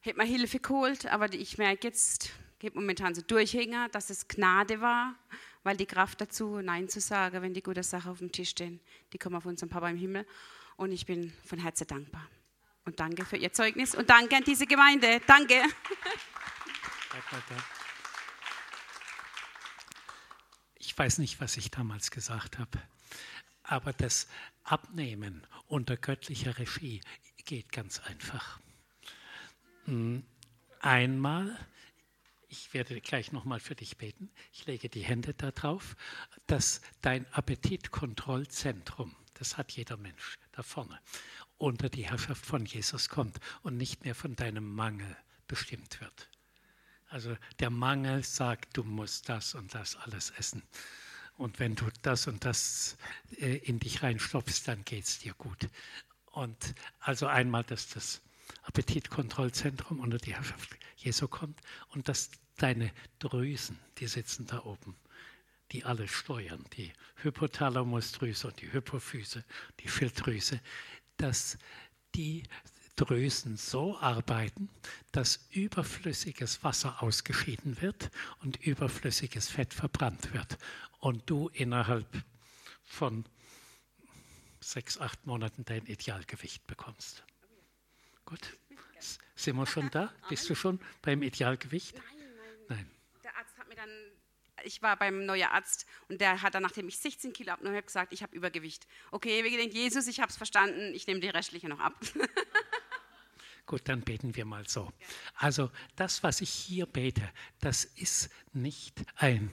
Hätte mir Hilfe geholt, aber ich merke jetzt, geht momentan so Durchhänger, dass es Gnade war, weil die Kraft dazu, Nein zu sagen, wenn die gute Sachen auf dem Tisch stehen, die kommen auf unseren Papa im Himmel. Und ich bin von Herzen dankbar. Und danke für Ihr Zeugnis und danke an diese Gemeinde. Danke. Ich weiß nicht, was ich damals gesagt habe, aber das Abnehmen unter göttlicher Regie geht ganz einfach. Hm, einmal, ich werde gleich nochmal für dich beten, ich lege die Hände darauf, dass dein Appetitkontrollzentrum, das hat jeder Mensch da vorne, unter die Herrschaft von Jesus kommt und nicht mehr von deinem Mangel bestimmt wird. Also der Mangel sagt, du musst das und das alles essen. Und wenn du das und das äh, in dich reinstopfst, dann geht es dir gut. Und also einmal, dass das Appetitkontrollzentrum unter die Herrschaft Jesu kommt und dass deine Drüsen, die sitzen da oben, die alles steuern, die Hypothalamusdrüse und die Hypophyse, die Schilddrüse, dass die Drüsen so arbeiten, dass überflüssiges Wasser ausgeschieden wird und überflüssiges Fett verbrannt wird und du innerhalb von sechs, acht Monaten dein Idealgewicht bekommst. Gut, sind wir schon da? Bist du schon beim Idealgewicht? Nein, nein. nein. Der Arzt hat mir dann, ich war beim neuen Arzt und der hat dann, nachdem ich 16 Kilo abgenommen habe, gesagt, ich habe Übergewicht. Okay, wir denken, Jesus, ich habe es verstanden, ich nehme die restliche noch ab. Gut, dann beten wir mal so. Also das, was ich hier bete, das ist nicht ein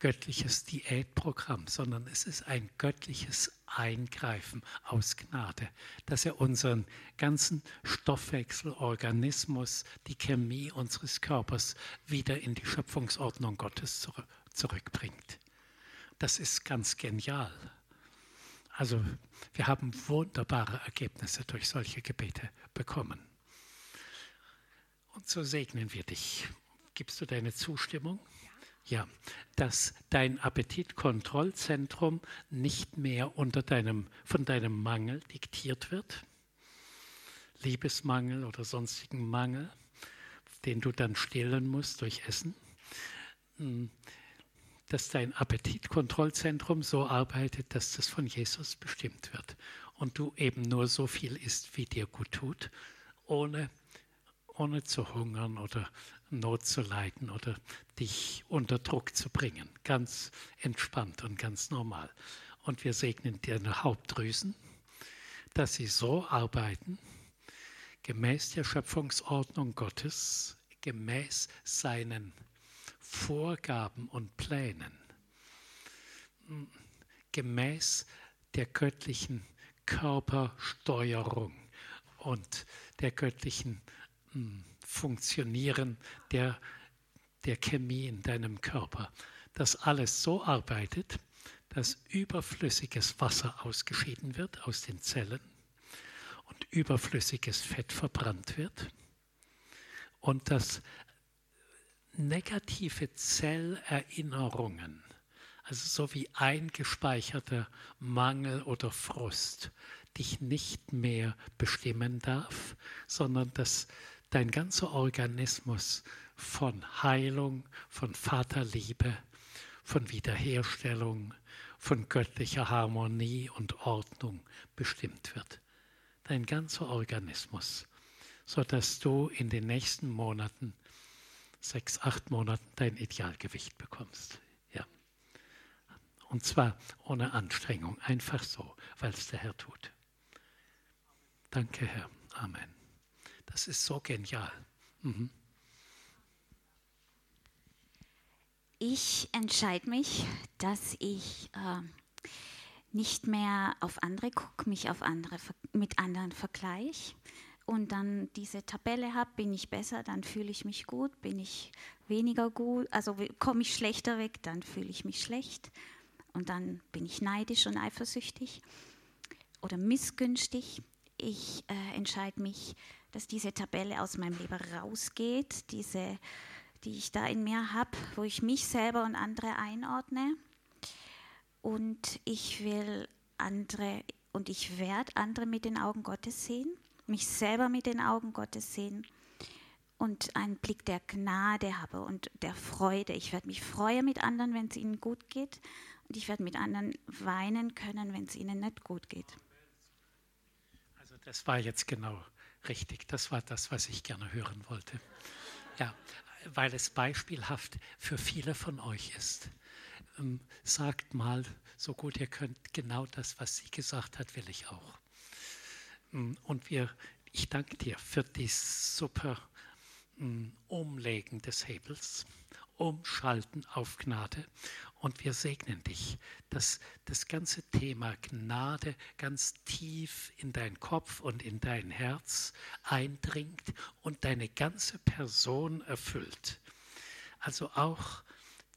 göttliches Diätprogramm, sondern es ist ein göttliches Eingreifen aus Gnade, dass er unseren ganzen Stoffwechsel, Organismus, die Chemie unseres Körpers wieder in die Schöpfungsordnung Gottes zurückbringt. Das ist ganz genial. Also wir haben wunderbare Ergebnisse durch solche Gebete bekommen. Und so segnen wir dich. Gibst du deine Zustimmung? Ja, dass dein Appetitkontrollzentrum nicht mehr unter deinem, von deinem Mangel diktiert wird, Liebesmangel oder sonstigen Mangel, den du dann stillen musst durch Essen, hm, dass dein Appetitkontrollzentrum so arbeitet, dass das von Jesus bestimmt wird und du eben nur so viel isst, wie dir gut tut, ohne, ohne zu hungern oder Not zu leiden oder dich unter Druck zu bringen. Ganz entspannt und ganz normal. Und wir segnen deine Hauptdrüsen, dass sie so arbeiten, gemäß der Schöpfungsordnung Gottes, gemäß seinen Vorgaben und Plänen, gemäß der göttlichen Körpersteuerung und der göttlichen hm, Funktionieren der, der Chemie in deinem Körper, dass alles so arbeitet, dass überflüssiges Wasser ausgeschieden wird aus den Zellen und überflüssiges Fett verbrannt wird und dass negative Zellerinnerungen, also so wie eingespeicherter Mangel oder Frust, dich nicht mehr bestimmen darf, sondern dass dein ganzer Organismus von Heilung, von Vaterliebe, von Wiederherstellung, von göttlicher Harmonie und Ordnung bestimmt wird. Dein ganzer Organismus, sodass du in den nächsten Monaten sechs, acht Monaten dein Idealgewicht bekommst. Ja. Und zwar ohne Anstrengung, einfach so, weil es der Herr tut. Danke, Herr. Amen. Das ist so genial. Mhm. Ich entscheide mich, dass ich äh, nicht mehr auf andere gucke, mich auf andere, mit anderen vergleiche, und dann diese Tabelle habe, bin ich besser, dann fühle ich mich gut, bin ich weniger gut, also komme ich schlechter weg, dann fühle ich mich schlecht und dann bin ich neidisch und eifersüchtig oder missgünstig. Ich äh, entscheide mich, dass diese Tabelle aus meinem Leben rausgeht, diese, die ich da in mir habe, wo ich mich selber und andere einordne. Und ich will andere und ich werde andere mit den Augen Gottes sehen mich selber mit den Augen Gottes sehen und einen Blick der Gnade habe und der Freude. Ich werde mich freuen mit anderen, wenn es ihnen gut geht und ich werde mit anderen weinen können, wenn es ihnen nicht gut geht. Also das war jetzt genau richtig. Das war das, was ich gerne hören wollte. Ja, weil es beispielhaft für viele von euch ist. Ähm, sagt mal, so gut ihr könnt, genau das, was sie gesagt hat, will ich auch. Mm, und wir, ich danke dir für das super mm, Umlegen des Hebels, Umschalten auf Gnade. Und wir segnen dich, dass das ganze Thema Gnade ganz tief in dein Kopf und in dein Herz eindringt und deine ganze Person erfüllt. Also auch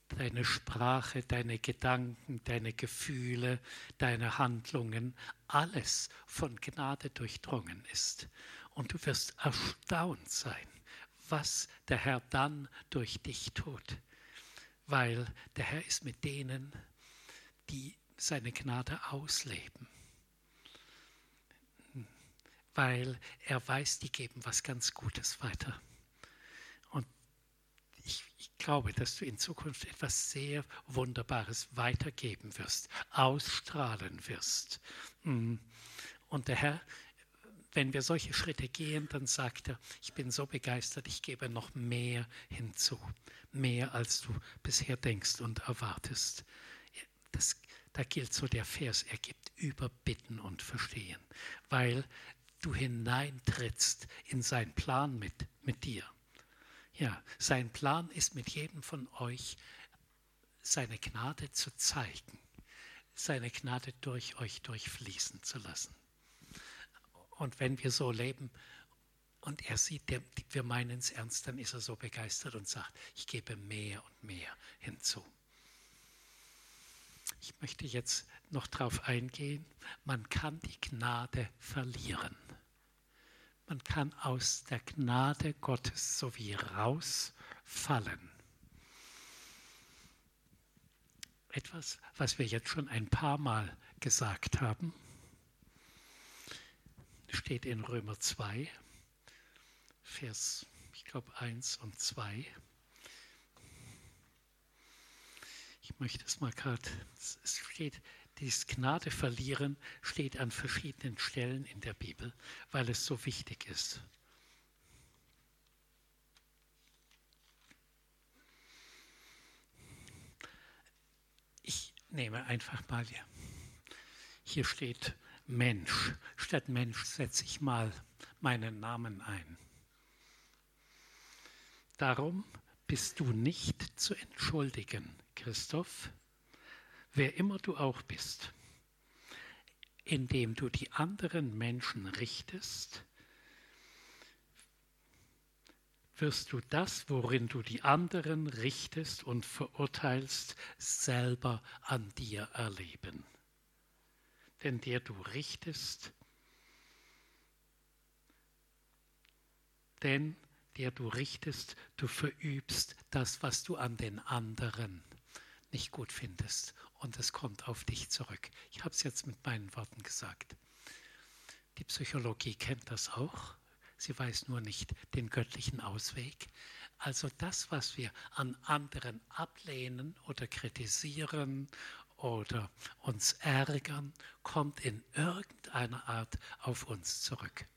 deine Sprache, deine Gedanken, deine Gefühle, deine Handlungen, alles von Gnade durchdrungen ist. Und du wirst erstaunt sein, was der Herr dann durch dich tut. weil der Herr ist mit denen, die seine Gnade ausleben. Weil er weiß, die geben was ganz Gutes weiter. Glaube, dass du in Zukunft etwas sehr Wunderbares weitergeben wirst, ausstrahlen wirst. Mm. Und der Herr wenn wir solche Schritte gehen, dann sagt er, ich bin so begeistert, ich gebe noch mehr hinzu, mehr als du bisher denkst und erwartest. Das, da gilt so der Vers, er gibt Überbitten und Verstehen, weil du hineintrittst in seinen Plan mit, mit dir. Ja, sein Plan ist mit jedem von euch, seine Gnade zu zeigen, seine Gnade durch euch durchfließen zu lassen. Und wenn wir so leben und er sieht, wir meinen es ernst, dann ist er so begeistert und sagt, ich gebe mehr und mehr hinzu. Ich möchte jetzt noch darauf eingehen, man kann die Gnade verlieren. Man kann aus der Gnade Gottes so wie rausfallen. Etwas, was wir jetzt schon ein paar Mal gesagt haben steht in Römer 2, Vers, ich glaube, 1 und 2. Ich möchte es mal gerade, es steht, dieses Gnade verlieren steht an verschiedenen Stellen in der Bibel, weil es so wichtig ist. Ich nehme einfach mal hier. Hier steht Mensch. Statt Mensch setze ich mal meinen Namen ein. Darum bist du nicht zu entschuldigen, Christoph, wer immer du auch bist, indem du die anderen Menschen richtest, wirst du das, worin du die anderen richtest und verurteilst, selber an dir erleben. Denn der du richtest, denn der du richtest, du verübst das, was du an den anderen nicht gut findest und es kommt auf dich zurück. Ich habe es jetzt mit meinen Worten gesagt. Die Psychologie kennt das auch. Sie weiß nur nicht den göttlichen Ausweg. Also das, was wir an anderen ablehnen oder kritisieren oder uns ärgern, kommt in irgendeiner Art auf uns zurück.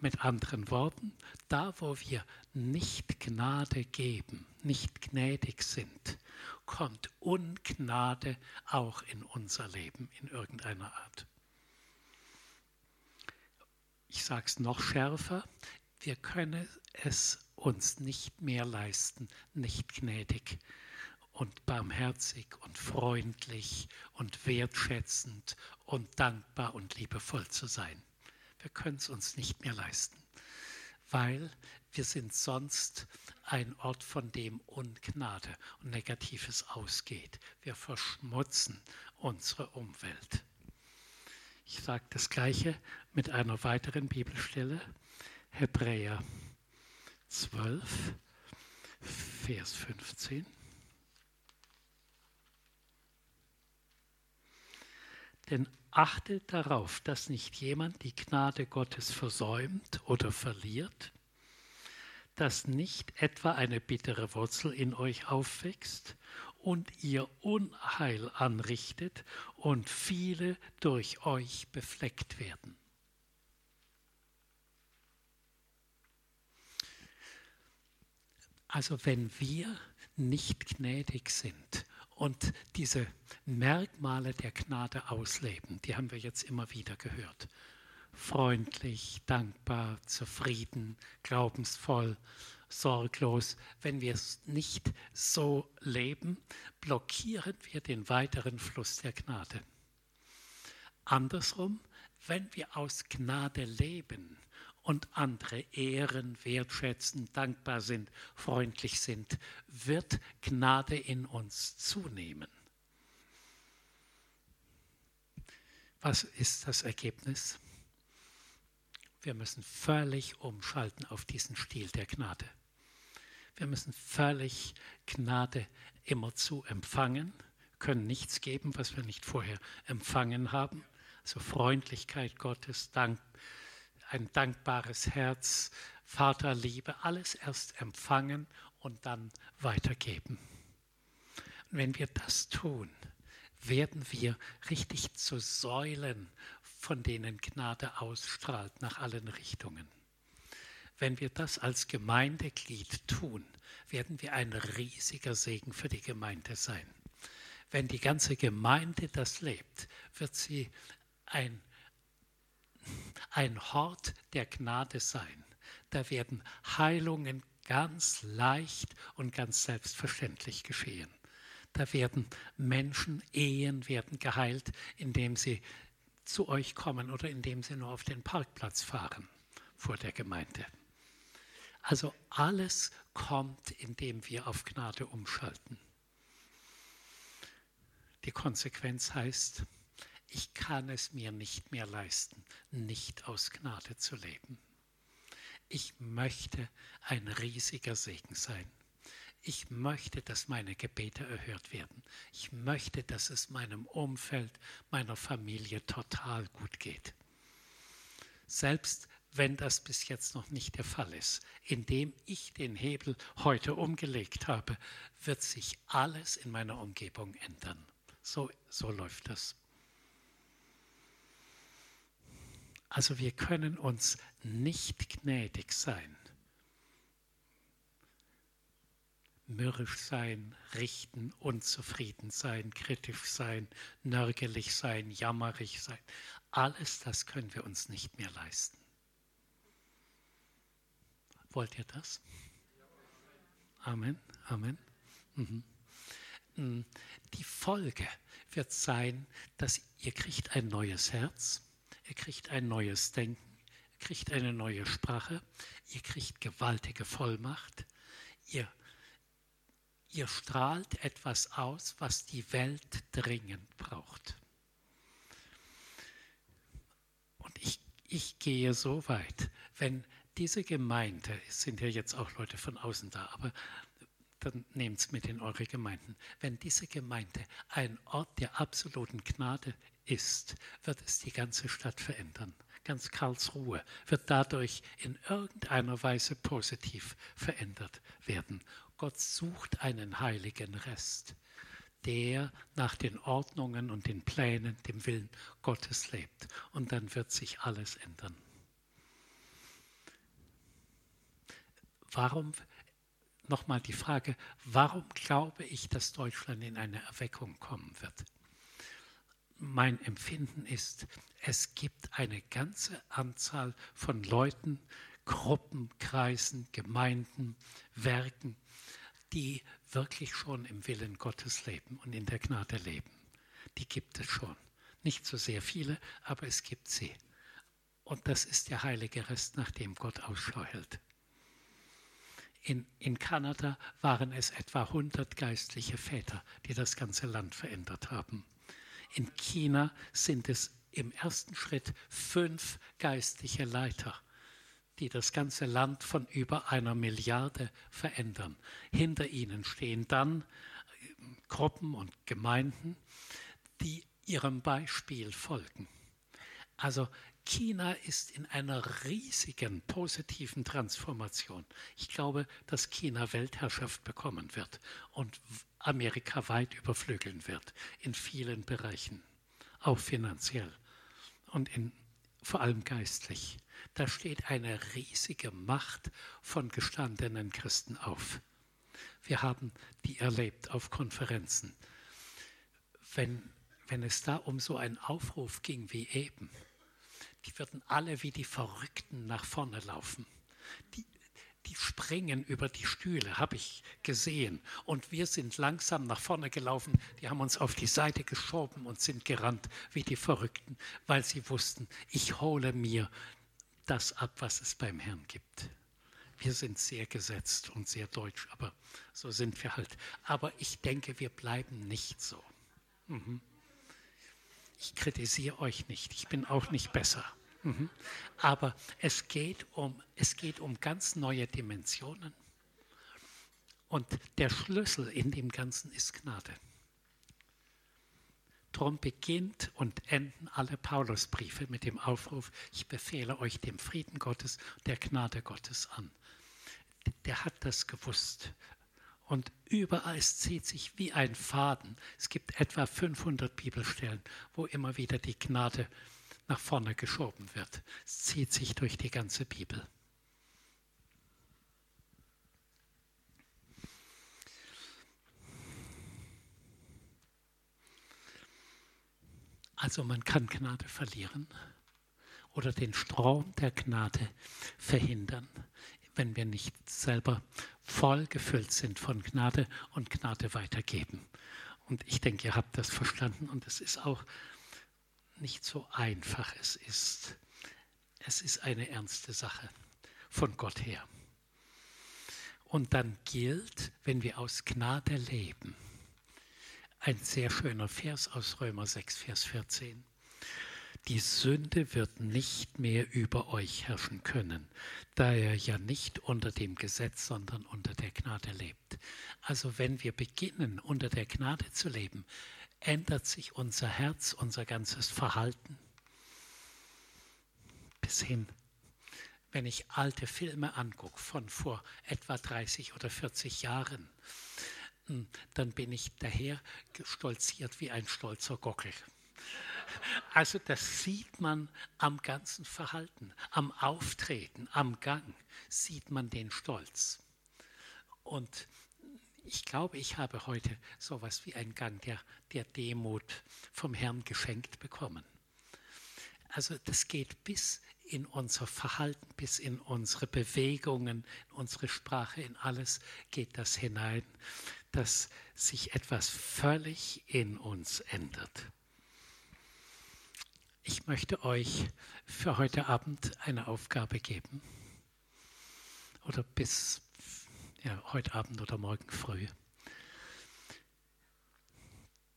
Mit anderen Worten, da wo wir nicht Gnade geben, nicht gnädig sind, kommt Ungnade auch in unser Leben in irgendeiner Art. Ich sage es noch schärfer, wir können es uns nicht mehr leisten, nicht gnädig und barmherzig und freundlich und wertschätzend und dankbar und liebevoll zu sein. Wir können es uns nicht mehr leisten, weil wir sind sonst ein Ort, von dem Ungnade und Negatives ausgeht. Wir verschmutzen unsere Umwelt. Ich sage das gleiche mit einer weiteren Bibelstelle, Hebräer 12, Vers 15. Denn achtet darauf, dass nicht jemand die Gnade Gottes versäumt oder verliert, dass nicht etwa eine bittere Wurzel in euch aufwächst und ihr Unheil anrichtet und viele durch euch befleckt werden. Also wenn wir nicht gnädig sind und diese Merkmale der Gnade ausleben. Die haben wir jetzt immer wieder gehört. Freundlich, dankbar, zufrieden, glaubensvoll, sorglos. Wenn wir es nicht so leben, blockieren wir den weiteren Fluss der Gnade. Andersrum, wenn wir aus Gnade leben, und andere ehren, wertschätzen, dankbar sind, freundlich sind, wird Gnade in uns zunehmen. Was ist das Ergebnis? Wir müssen völlig umschalten auf diesen Stil der Gnade. Wir müssen völlig Gnade immerzu empfangen, können nichts geben, was wir nicht vorher empfangen haben. Also Freundlichkeit Gottes, Dank, ein dankbares Herz, Vaterliebe, alles erst empfangen und dann weitergeben. Und wenn wir das tun, werden wir richtig zu Säulen, von denen Gnade ausstrahlt nach allen Richtungen. Wenn wir das als Gemeindeglied tun, werden wir ein riesiger Segen für die Gemeinde sein. Wenn die ganze Gemeinde das lebt, wird sie ein, ein Hort der Gnade sein. Da werden Heilungen ganz leicht und ganz selbstverständlich geschehen. Da werden Menschen, Ehen werden geheilt, indem sie zu euch kommen oder indem sie nur auf den Parkplatz fahren vor der Gemeinde. Also alles kommt, indem wir auf Gnade umschalten. Die Konsequenz heißt, ich kann es mir nicht mehr leisten, nicht aus Gnade zu leben. Ich möchte ein riesiger Segen sein. Ich möchte, dass meine Gebete erhört werden. Ich möchte, dass es meinem Umfeld, meiner Familie total gut geht. Selbst wenn das bis jetzt noch nicht der Fall ist. Indem ich den Hebel heute umgelegt habe, wird sich alles in meiner Umgebung ändern. So, so läuft das. Also wir können uns nicht gnädig sein, mürrisch sein, richten, unzufrieden sein, kritisch sein, nörgelig sein, jammerig sein. Alles das können wir uns nicht mehr leisten. Wollt ihr das? Amen, Amen. Mhm. Mm, die Folge wird sein, dass ihr kriegt ein neues Herz, ihr kriegt ein neues Denken, ihr kriegt eine neue Sprache, ihr kriegt gewaltige Vollmacht, ihr, ihr strahlt etwas aus, was die Welt dringend braucht. Und ich, ich gehe so weit, wenn diese Gemeinde, es sind ja jetzt auch Leute von außen da, aber dann nehmt es mit in eure Gemeinden. Wenn diese Gemeinde ein Ort der absoluten Gnade ist, wird es die ganze Stadt verändern. Ganz Karlsruhe wird dadurch in irgendeiner Weise positiv verändert werden. Gott sucht einen heiligen Rest, der nach den Ordnungen und den Plänen, dem Willen Gottes lebt. Und dann wird sich alles ändern. Warum, nochmal die Frage, warum glaube ich, dass Deutschland in eine Erweckung kommen wird? Mein Empfinden ist, es gibt eine ganze Anzahl von Leuten, Gruppen, Kreisen, Gemeinden, Werken, die wirklich schon im Willen Gottes leben und in der Gnade leben. Die gibt es schon. Nicht so sehr viele, aber es gibt sie. Und das ist der heilige Rest, nach dem Gott Ausschau hält. In, in Kanada waren es etwa 100 geistliche Väter, die das ganze Land verändert haben. In China sind es im ersten Schritt fünf geistliche Leiter, die das ganze Land von über einer Milliarde verändern. Hinter ihnen stehen dann äh, Gruppen und Gemeinden, die ihrem Beispiel folgen. Also China ist in einer riesigen positiven Transformation. Ich glaube, dass China Weltherrschaft bekommen wird und Amerika weit überflügeln wird in vielen Bereichen, auch finanziell und in, vor allem geistlich. Da steht eine riesige Macht von gestandenen Christen auf. Wir haben die erlebt auf Konferenzen. Wenn, wenn es da um so einen Aufruf ging wie eben, die würden alle wie die Verrückten nach vorne laufen. Die, die springen über die Stühle, habe ich gesehen. Und wir sind langsam nach vorne gelaufen. Die haben uns auf die Seite geschoben und sind gerannt wie die Verrückten, weil sie wussten, ich hole mir das ab, was es beim Herrn gibt. Wir sind sehr gesetzt und sehr deutsch, aber so sind wir halt. Aber ich denke, wir bleiben nicht so. Mhm. Ich kritisiere euch nicht, ich bin auch nicht besser. Mhm. Aber es geht, um, es geht um ganz neue Dimensionen. Und der Schlüssel in dem Ganzen ist Gnade. Darum beginnt und enden alle Paulusbriefe mit dem Aufruf, ich befehle euch dem Frieden Gottes, der Gnade Gottes an. Der hat das gewusst. Und überall, es zieht sich wie ein Faden. Es gibt etwa 500 Bibelstellen, wo immer wieder die Gnade nach vorne geschoben wird. Es zieht sich durch die ganze Bibel. Also man kann Gnade verlieren oder den Strom der Gnade verhindern, wenn wir nicht selber voll gefüllt sind von Gnade und Gnade weitergeben. Und ich denke, ihr habt das verstanden und es ist auch nicht so einfach. Es ist, es ist eine ernste Sache von Gott her. Und dann gilt, wenn wir aus Gnade leben, ein sehr schöner Vers aus Römer 6, Vers 14. Die Sünde wird nicht mehr über euch herrschen können, da er ja nicht unter dem Gesetz, sondern unter der Gnade lebt. Also wenn wir beginnen, unter der Gnade zu leben, ändert sich unser Herz, unser ganzes Verhalten. Bis hin, wenn ich alte Filme angucke von vor etwa 30 oder 40 Jahren, hm, dann bin ich daher stolziert wie ein stolzer Gockel. Also das sieht man am ganzen Verhalten, am Auftreten, am Gang sieht man den Stolz. Und ich glaube, ich habe heute sowas wie einen Gang der, der Demut vom Herrn geschenkt bekommen. Also das geht bis in unser Verhalten, bis in unsere Bewegungen, in unsere Sprache, in alles geht das hinein dass sich etwas völlig in uns ändert. Ich möchte euch für heute Abend eine Aufgabe geben oder bis ja, heute Abend oder morgen früh,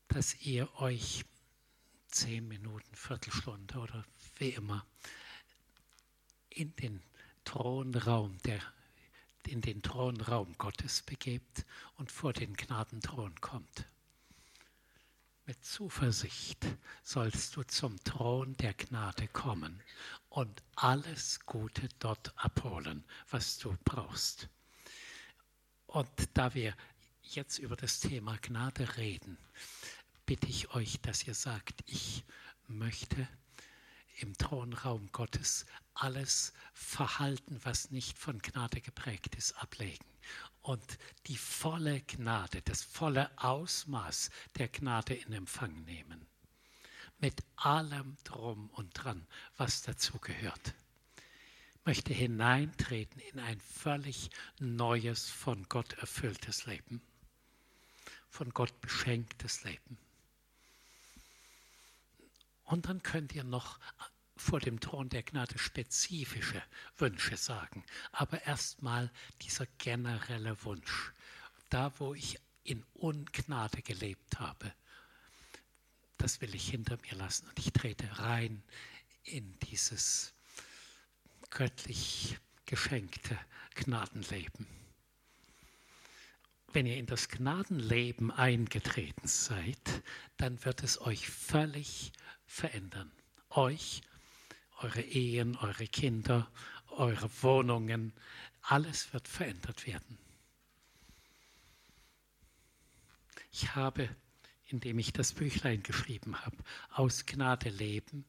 dass ihr euch zehn Minuten, Viertelstunde oder wie immer in den Thronraum der in den Thronraum Gottes begebt und vor den Gnadenthron kommt. Mit Zuversicht sollst du zum Thron der Gnade kommen und alles Gute dort abholen, was du brauchst. Und da wir jetzt über das Thema Gnade reden, bitte ich euch, dass ihr sagt, ich möchte im Thronraum Gottes alles Verhalten, was nicht von Gnade geprägt ist, ablegen und die volle Gnade, das volle Ausmaß der Gnade in Empfang nehmen. Mit allem drum und dran, was dazu gehört. Ich möchte hineintreten in ein völlig neues, von Gott erfülltes Leben, von Gott beschenktes Leben. Und dann könnt ihr noch vor dem Thron der Gnade spezifische Wünsche sagen. Aber erstmal dieser generelle Wunsch. Da, wo ich in Ungnade gelebt habe, das will ich hinter mir lassen. Und ich trete rein in dieses göttlich geschenkte Gnadenleben. Wenn ihr in das Gnadenleben eingetreten seid, dann wird es euch völlig verändern. Euch eure Ehen, eure Kinder, eure Wohnungen, alles wird verändert werden. Ich habe, indem ich das Büchlein geschrieben habe, aus Gnade leben,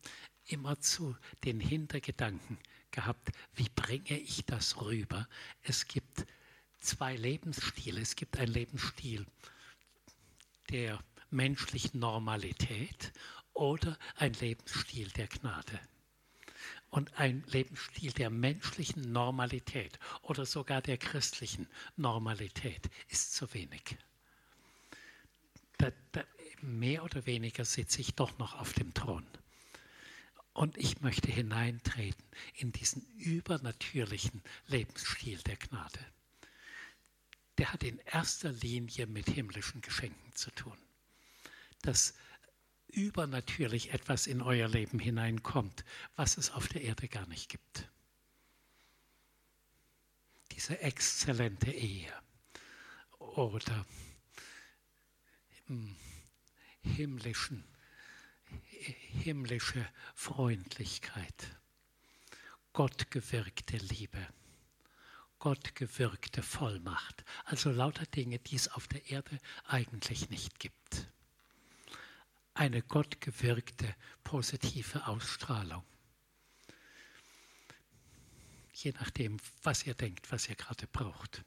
immer zu den Hintergedanken gehabt, wie bringe ich das rüber? Es gibt zwei Lebensstile. Es gibt einen Lebensstil der menschlichen Normalität oder ein Lebensstil der Gnade und ein Lebensstil der menschlichen Normalität oder sogar der christlichen Normalität ist zu wenig. Da, da, mehr oder weniger sitze ich doch noch auf dem Thron. Und ich möchte hineintreten in diesen übernatürlichen Lebensstil der Gnade. Der hat in erster Linie mit himmlischen Geschenken zu tun. Das übernatürlich etwas in euer Leben hineinkommt, was es auf der Erde gar nicht gibt. Diese exzellente Ehe oder himmlischen, himmlische Freundlichkeit, Gottgewirkte Liebe, Gottgewirkte Vollmacht. Also lauter Dinge, die es auf der Erde eigentlich nicht gibt. Eine gottgewirkte positive Ausstrahlung. Je nachdem, was ihr denkt, was ihr gerade braucht.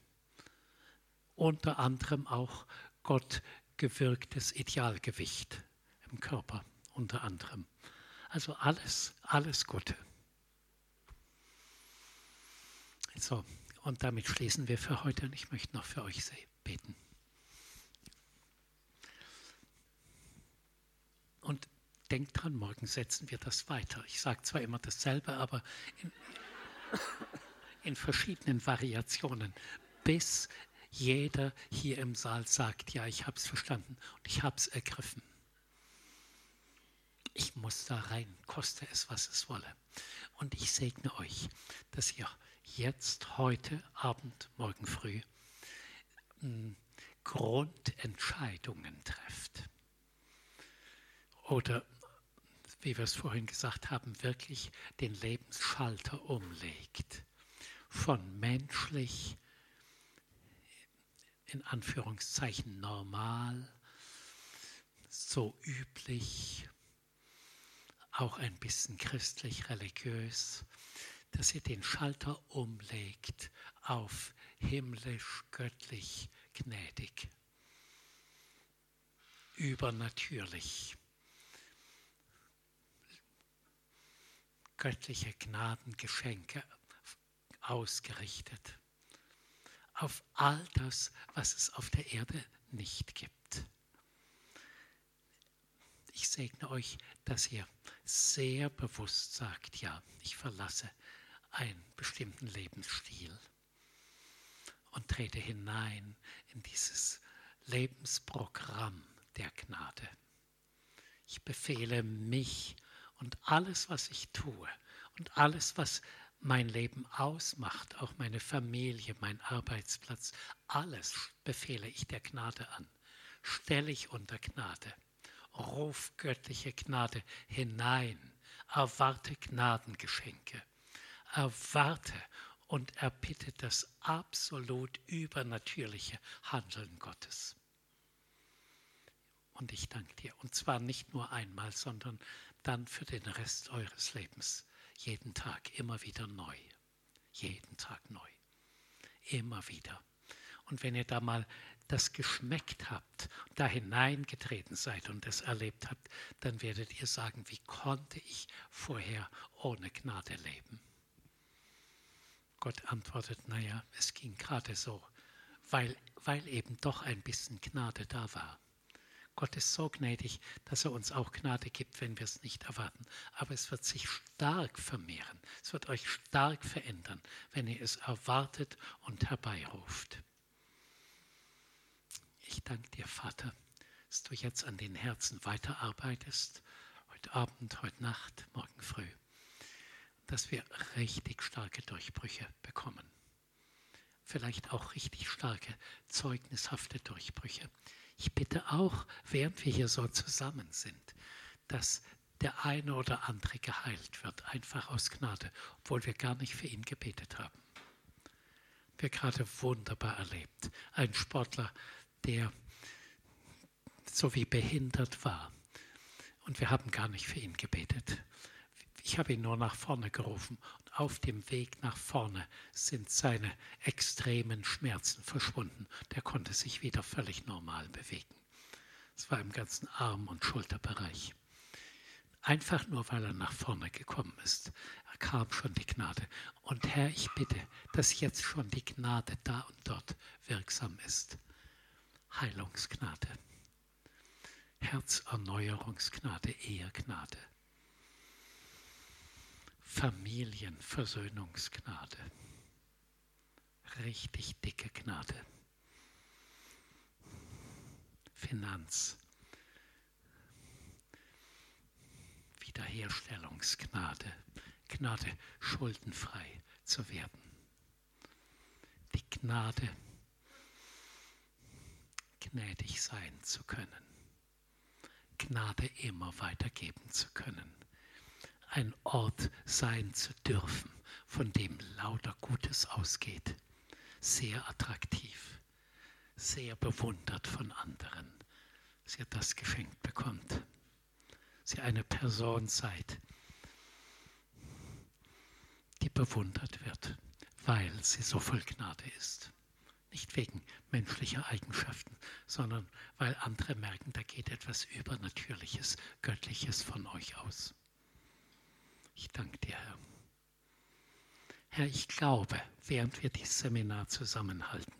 Unter anderem auch Gott gewirktes Idealgewicht im Körper unter anderem. Also alles, alles Gute. So, und damit schließen wir für heute und ich möchte noch für euch beten. Und denkt dran, morgen setzen wir das weiter. Ich sage zwar immer dasselbe, aber in, in verschiedenen Variationen, bis jeder hier im Saal sagt, ja, ich habe es verstanden und ich habe es ergriffen. Ich muss da rein, koste es, was es wolle. Und ich segne euch, dass ihr jetzt, heute Abend, morgen früh hm, Grundentscheidungen trefft. Oder, wie wir es vorhin gesagt haben, wirklich den Lebensschalter umlegt. Von menschlich in Anführungszeichen normal, so üblich, auch ein bisschen christlich-religiös, dass ihr den Schalter umlegt auf himmlisch, göttlich, gnädig, übernatürlich. Göttliche Gnadengeschenke ausgerichtet auf all das, was es auf der Erde nicht gibt. Ich segne euch, dass ihr sehr bewusst sagt, ja, ich verlasse einen bestimmten Lebensstil und trete hinein in dieses Lebensprogramm der Gnade. Ich befehle mich und alles, was ich tue und alles, was mein Leben ausmacht, auch meine Familie, mein Arbeitsplatz, alles befehle ich der Gnade an, stelle ich unter Gnade, ruf göttliche Gnade hinein, erwarte Gnadengeschenke, erwarte und erbitte das absolut übernatürliche Handeln Gottes. Und ich danke dir. Und zwar nicht nur einmal, sondern dann für den Rest eures Lebens jeden Tag, immer wieder neu. Jeden Tag neu. Immer wieder. Und wenn ihr da mal das geschmeckt habt, da hineingetreten seid und es erlebt habt, dann werdet ihr sagen, wie konnte ich vorher ohne Gnade leben? Gott antwortet, naja, es ging gerade so, weil, weil eben doch ein bisschen Gnade da war. Gott ist so gnädig, dass er uns auch Gnade gibt, wenn wir es nicht erwarten. Aber es wird sich stark vermehren. Es wird euch stark verändern, wenn ihr es erwartet und herbeiruft. Ich danke dir, Vater, dass du jetzt an den Herzen weiterarbeitest, heute Abend, heute Nacht, morgen früh, dass wir richtig starke Durchbrüche bekommen. Vielleicht auch richtig starke, zeugnishafte Durchbrüche. Ich bitte auch, während wir hier so zusammen sind, dass der eine oder andere geheilt wird, einfach aus Gnade, obwohl wir gar nicht für ihn gebetet haben. Wir gerade wunderbar erlebt. Ein Sportler, der so wie behindert war. Und wir haben gar nicht für ihn gebetet. Ich habe ihn nur nach vorne gerufen auf dem Weg nach vorne sind seine extremen Schmerzen verschwunden. Der konnte sich wieder völlig normal bewegen. Es war im ganzen Arm- und Schulterbereich. Einfach nur, weil er nach vorne gekommen ist. Er kam schon die Gnade. Und Herr, ich bitte, dass jetzt schon die Gnade da und dort wirksam ist. Heilungsgnade, Herzerneuerungsgnade, Ehegnade. Familienversöhnungsgnade. Richtig dicke Gnade. Finanz. Wiederherstellungsgnade. Gnade, schuldenfrei zu werden. Die Gnade, gnädig sein zu können, Gnade immer weitergeben zu können, ein Ort sein zu dürfen, von dem lauter Gutes ausgeht, sehr attraktiv, sehr bewundert von anderen, dass ihr das geschenkt bekommt, dass ihr eine Person seid, die bewundert wird, weil sie so voll Gnade ist. Nicht wegen menschlicher Eigenschaften, sondern weil andere merken, da geht etwas Übernatürliches, Göttliches von euch aus. Ich danke dir, Herr. Herr, ich glaube, während wir dieses Seminar zusammenhalten,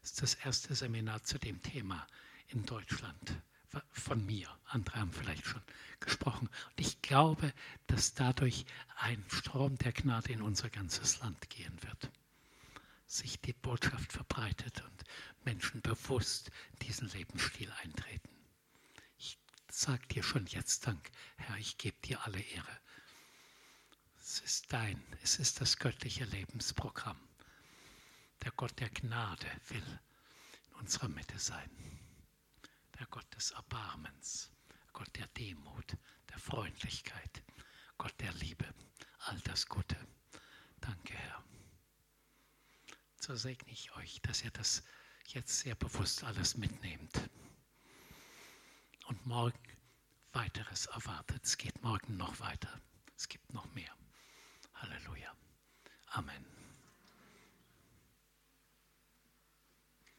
ist das erste Seminar zu dem Thema in Deutschland von mir. Andere haben vielleicht schon gesprochen. Und ich glaube, dass dadurch ein Strom der Gnade in unser ganzes Land gehen wird. Sich die Botschaft verbreitet und Menschen bewusst diesen Lebensstil eintreten. Ich sage dir schon jetzt Dank, Herr, ich gebe dir alle Ehre. Es ist dein, es ist das göttliche Lebensprogramm. Der Gott der Gnade will in unserer Mitte sein der Gott des Erbarmens, Gott der Demut, der Freundlichkeit, Gott der Liebe, all das Gute. Danke, Herr. So segne ich euch, dass ihr das jetzt sehr bewusst alles mitnehmt. Und morgen weiteres erwartet. Es geht morgen noch weiter. Es gibt noch mehr. Halleluja. Amen.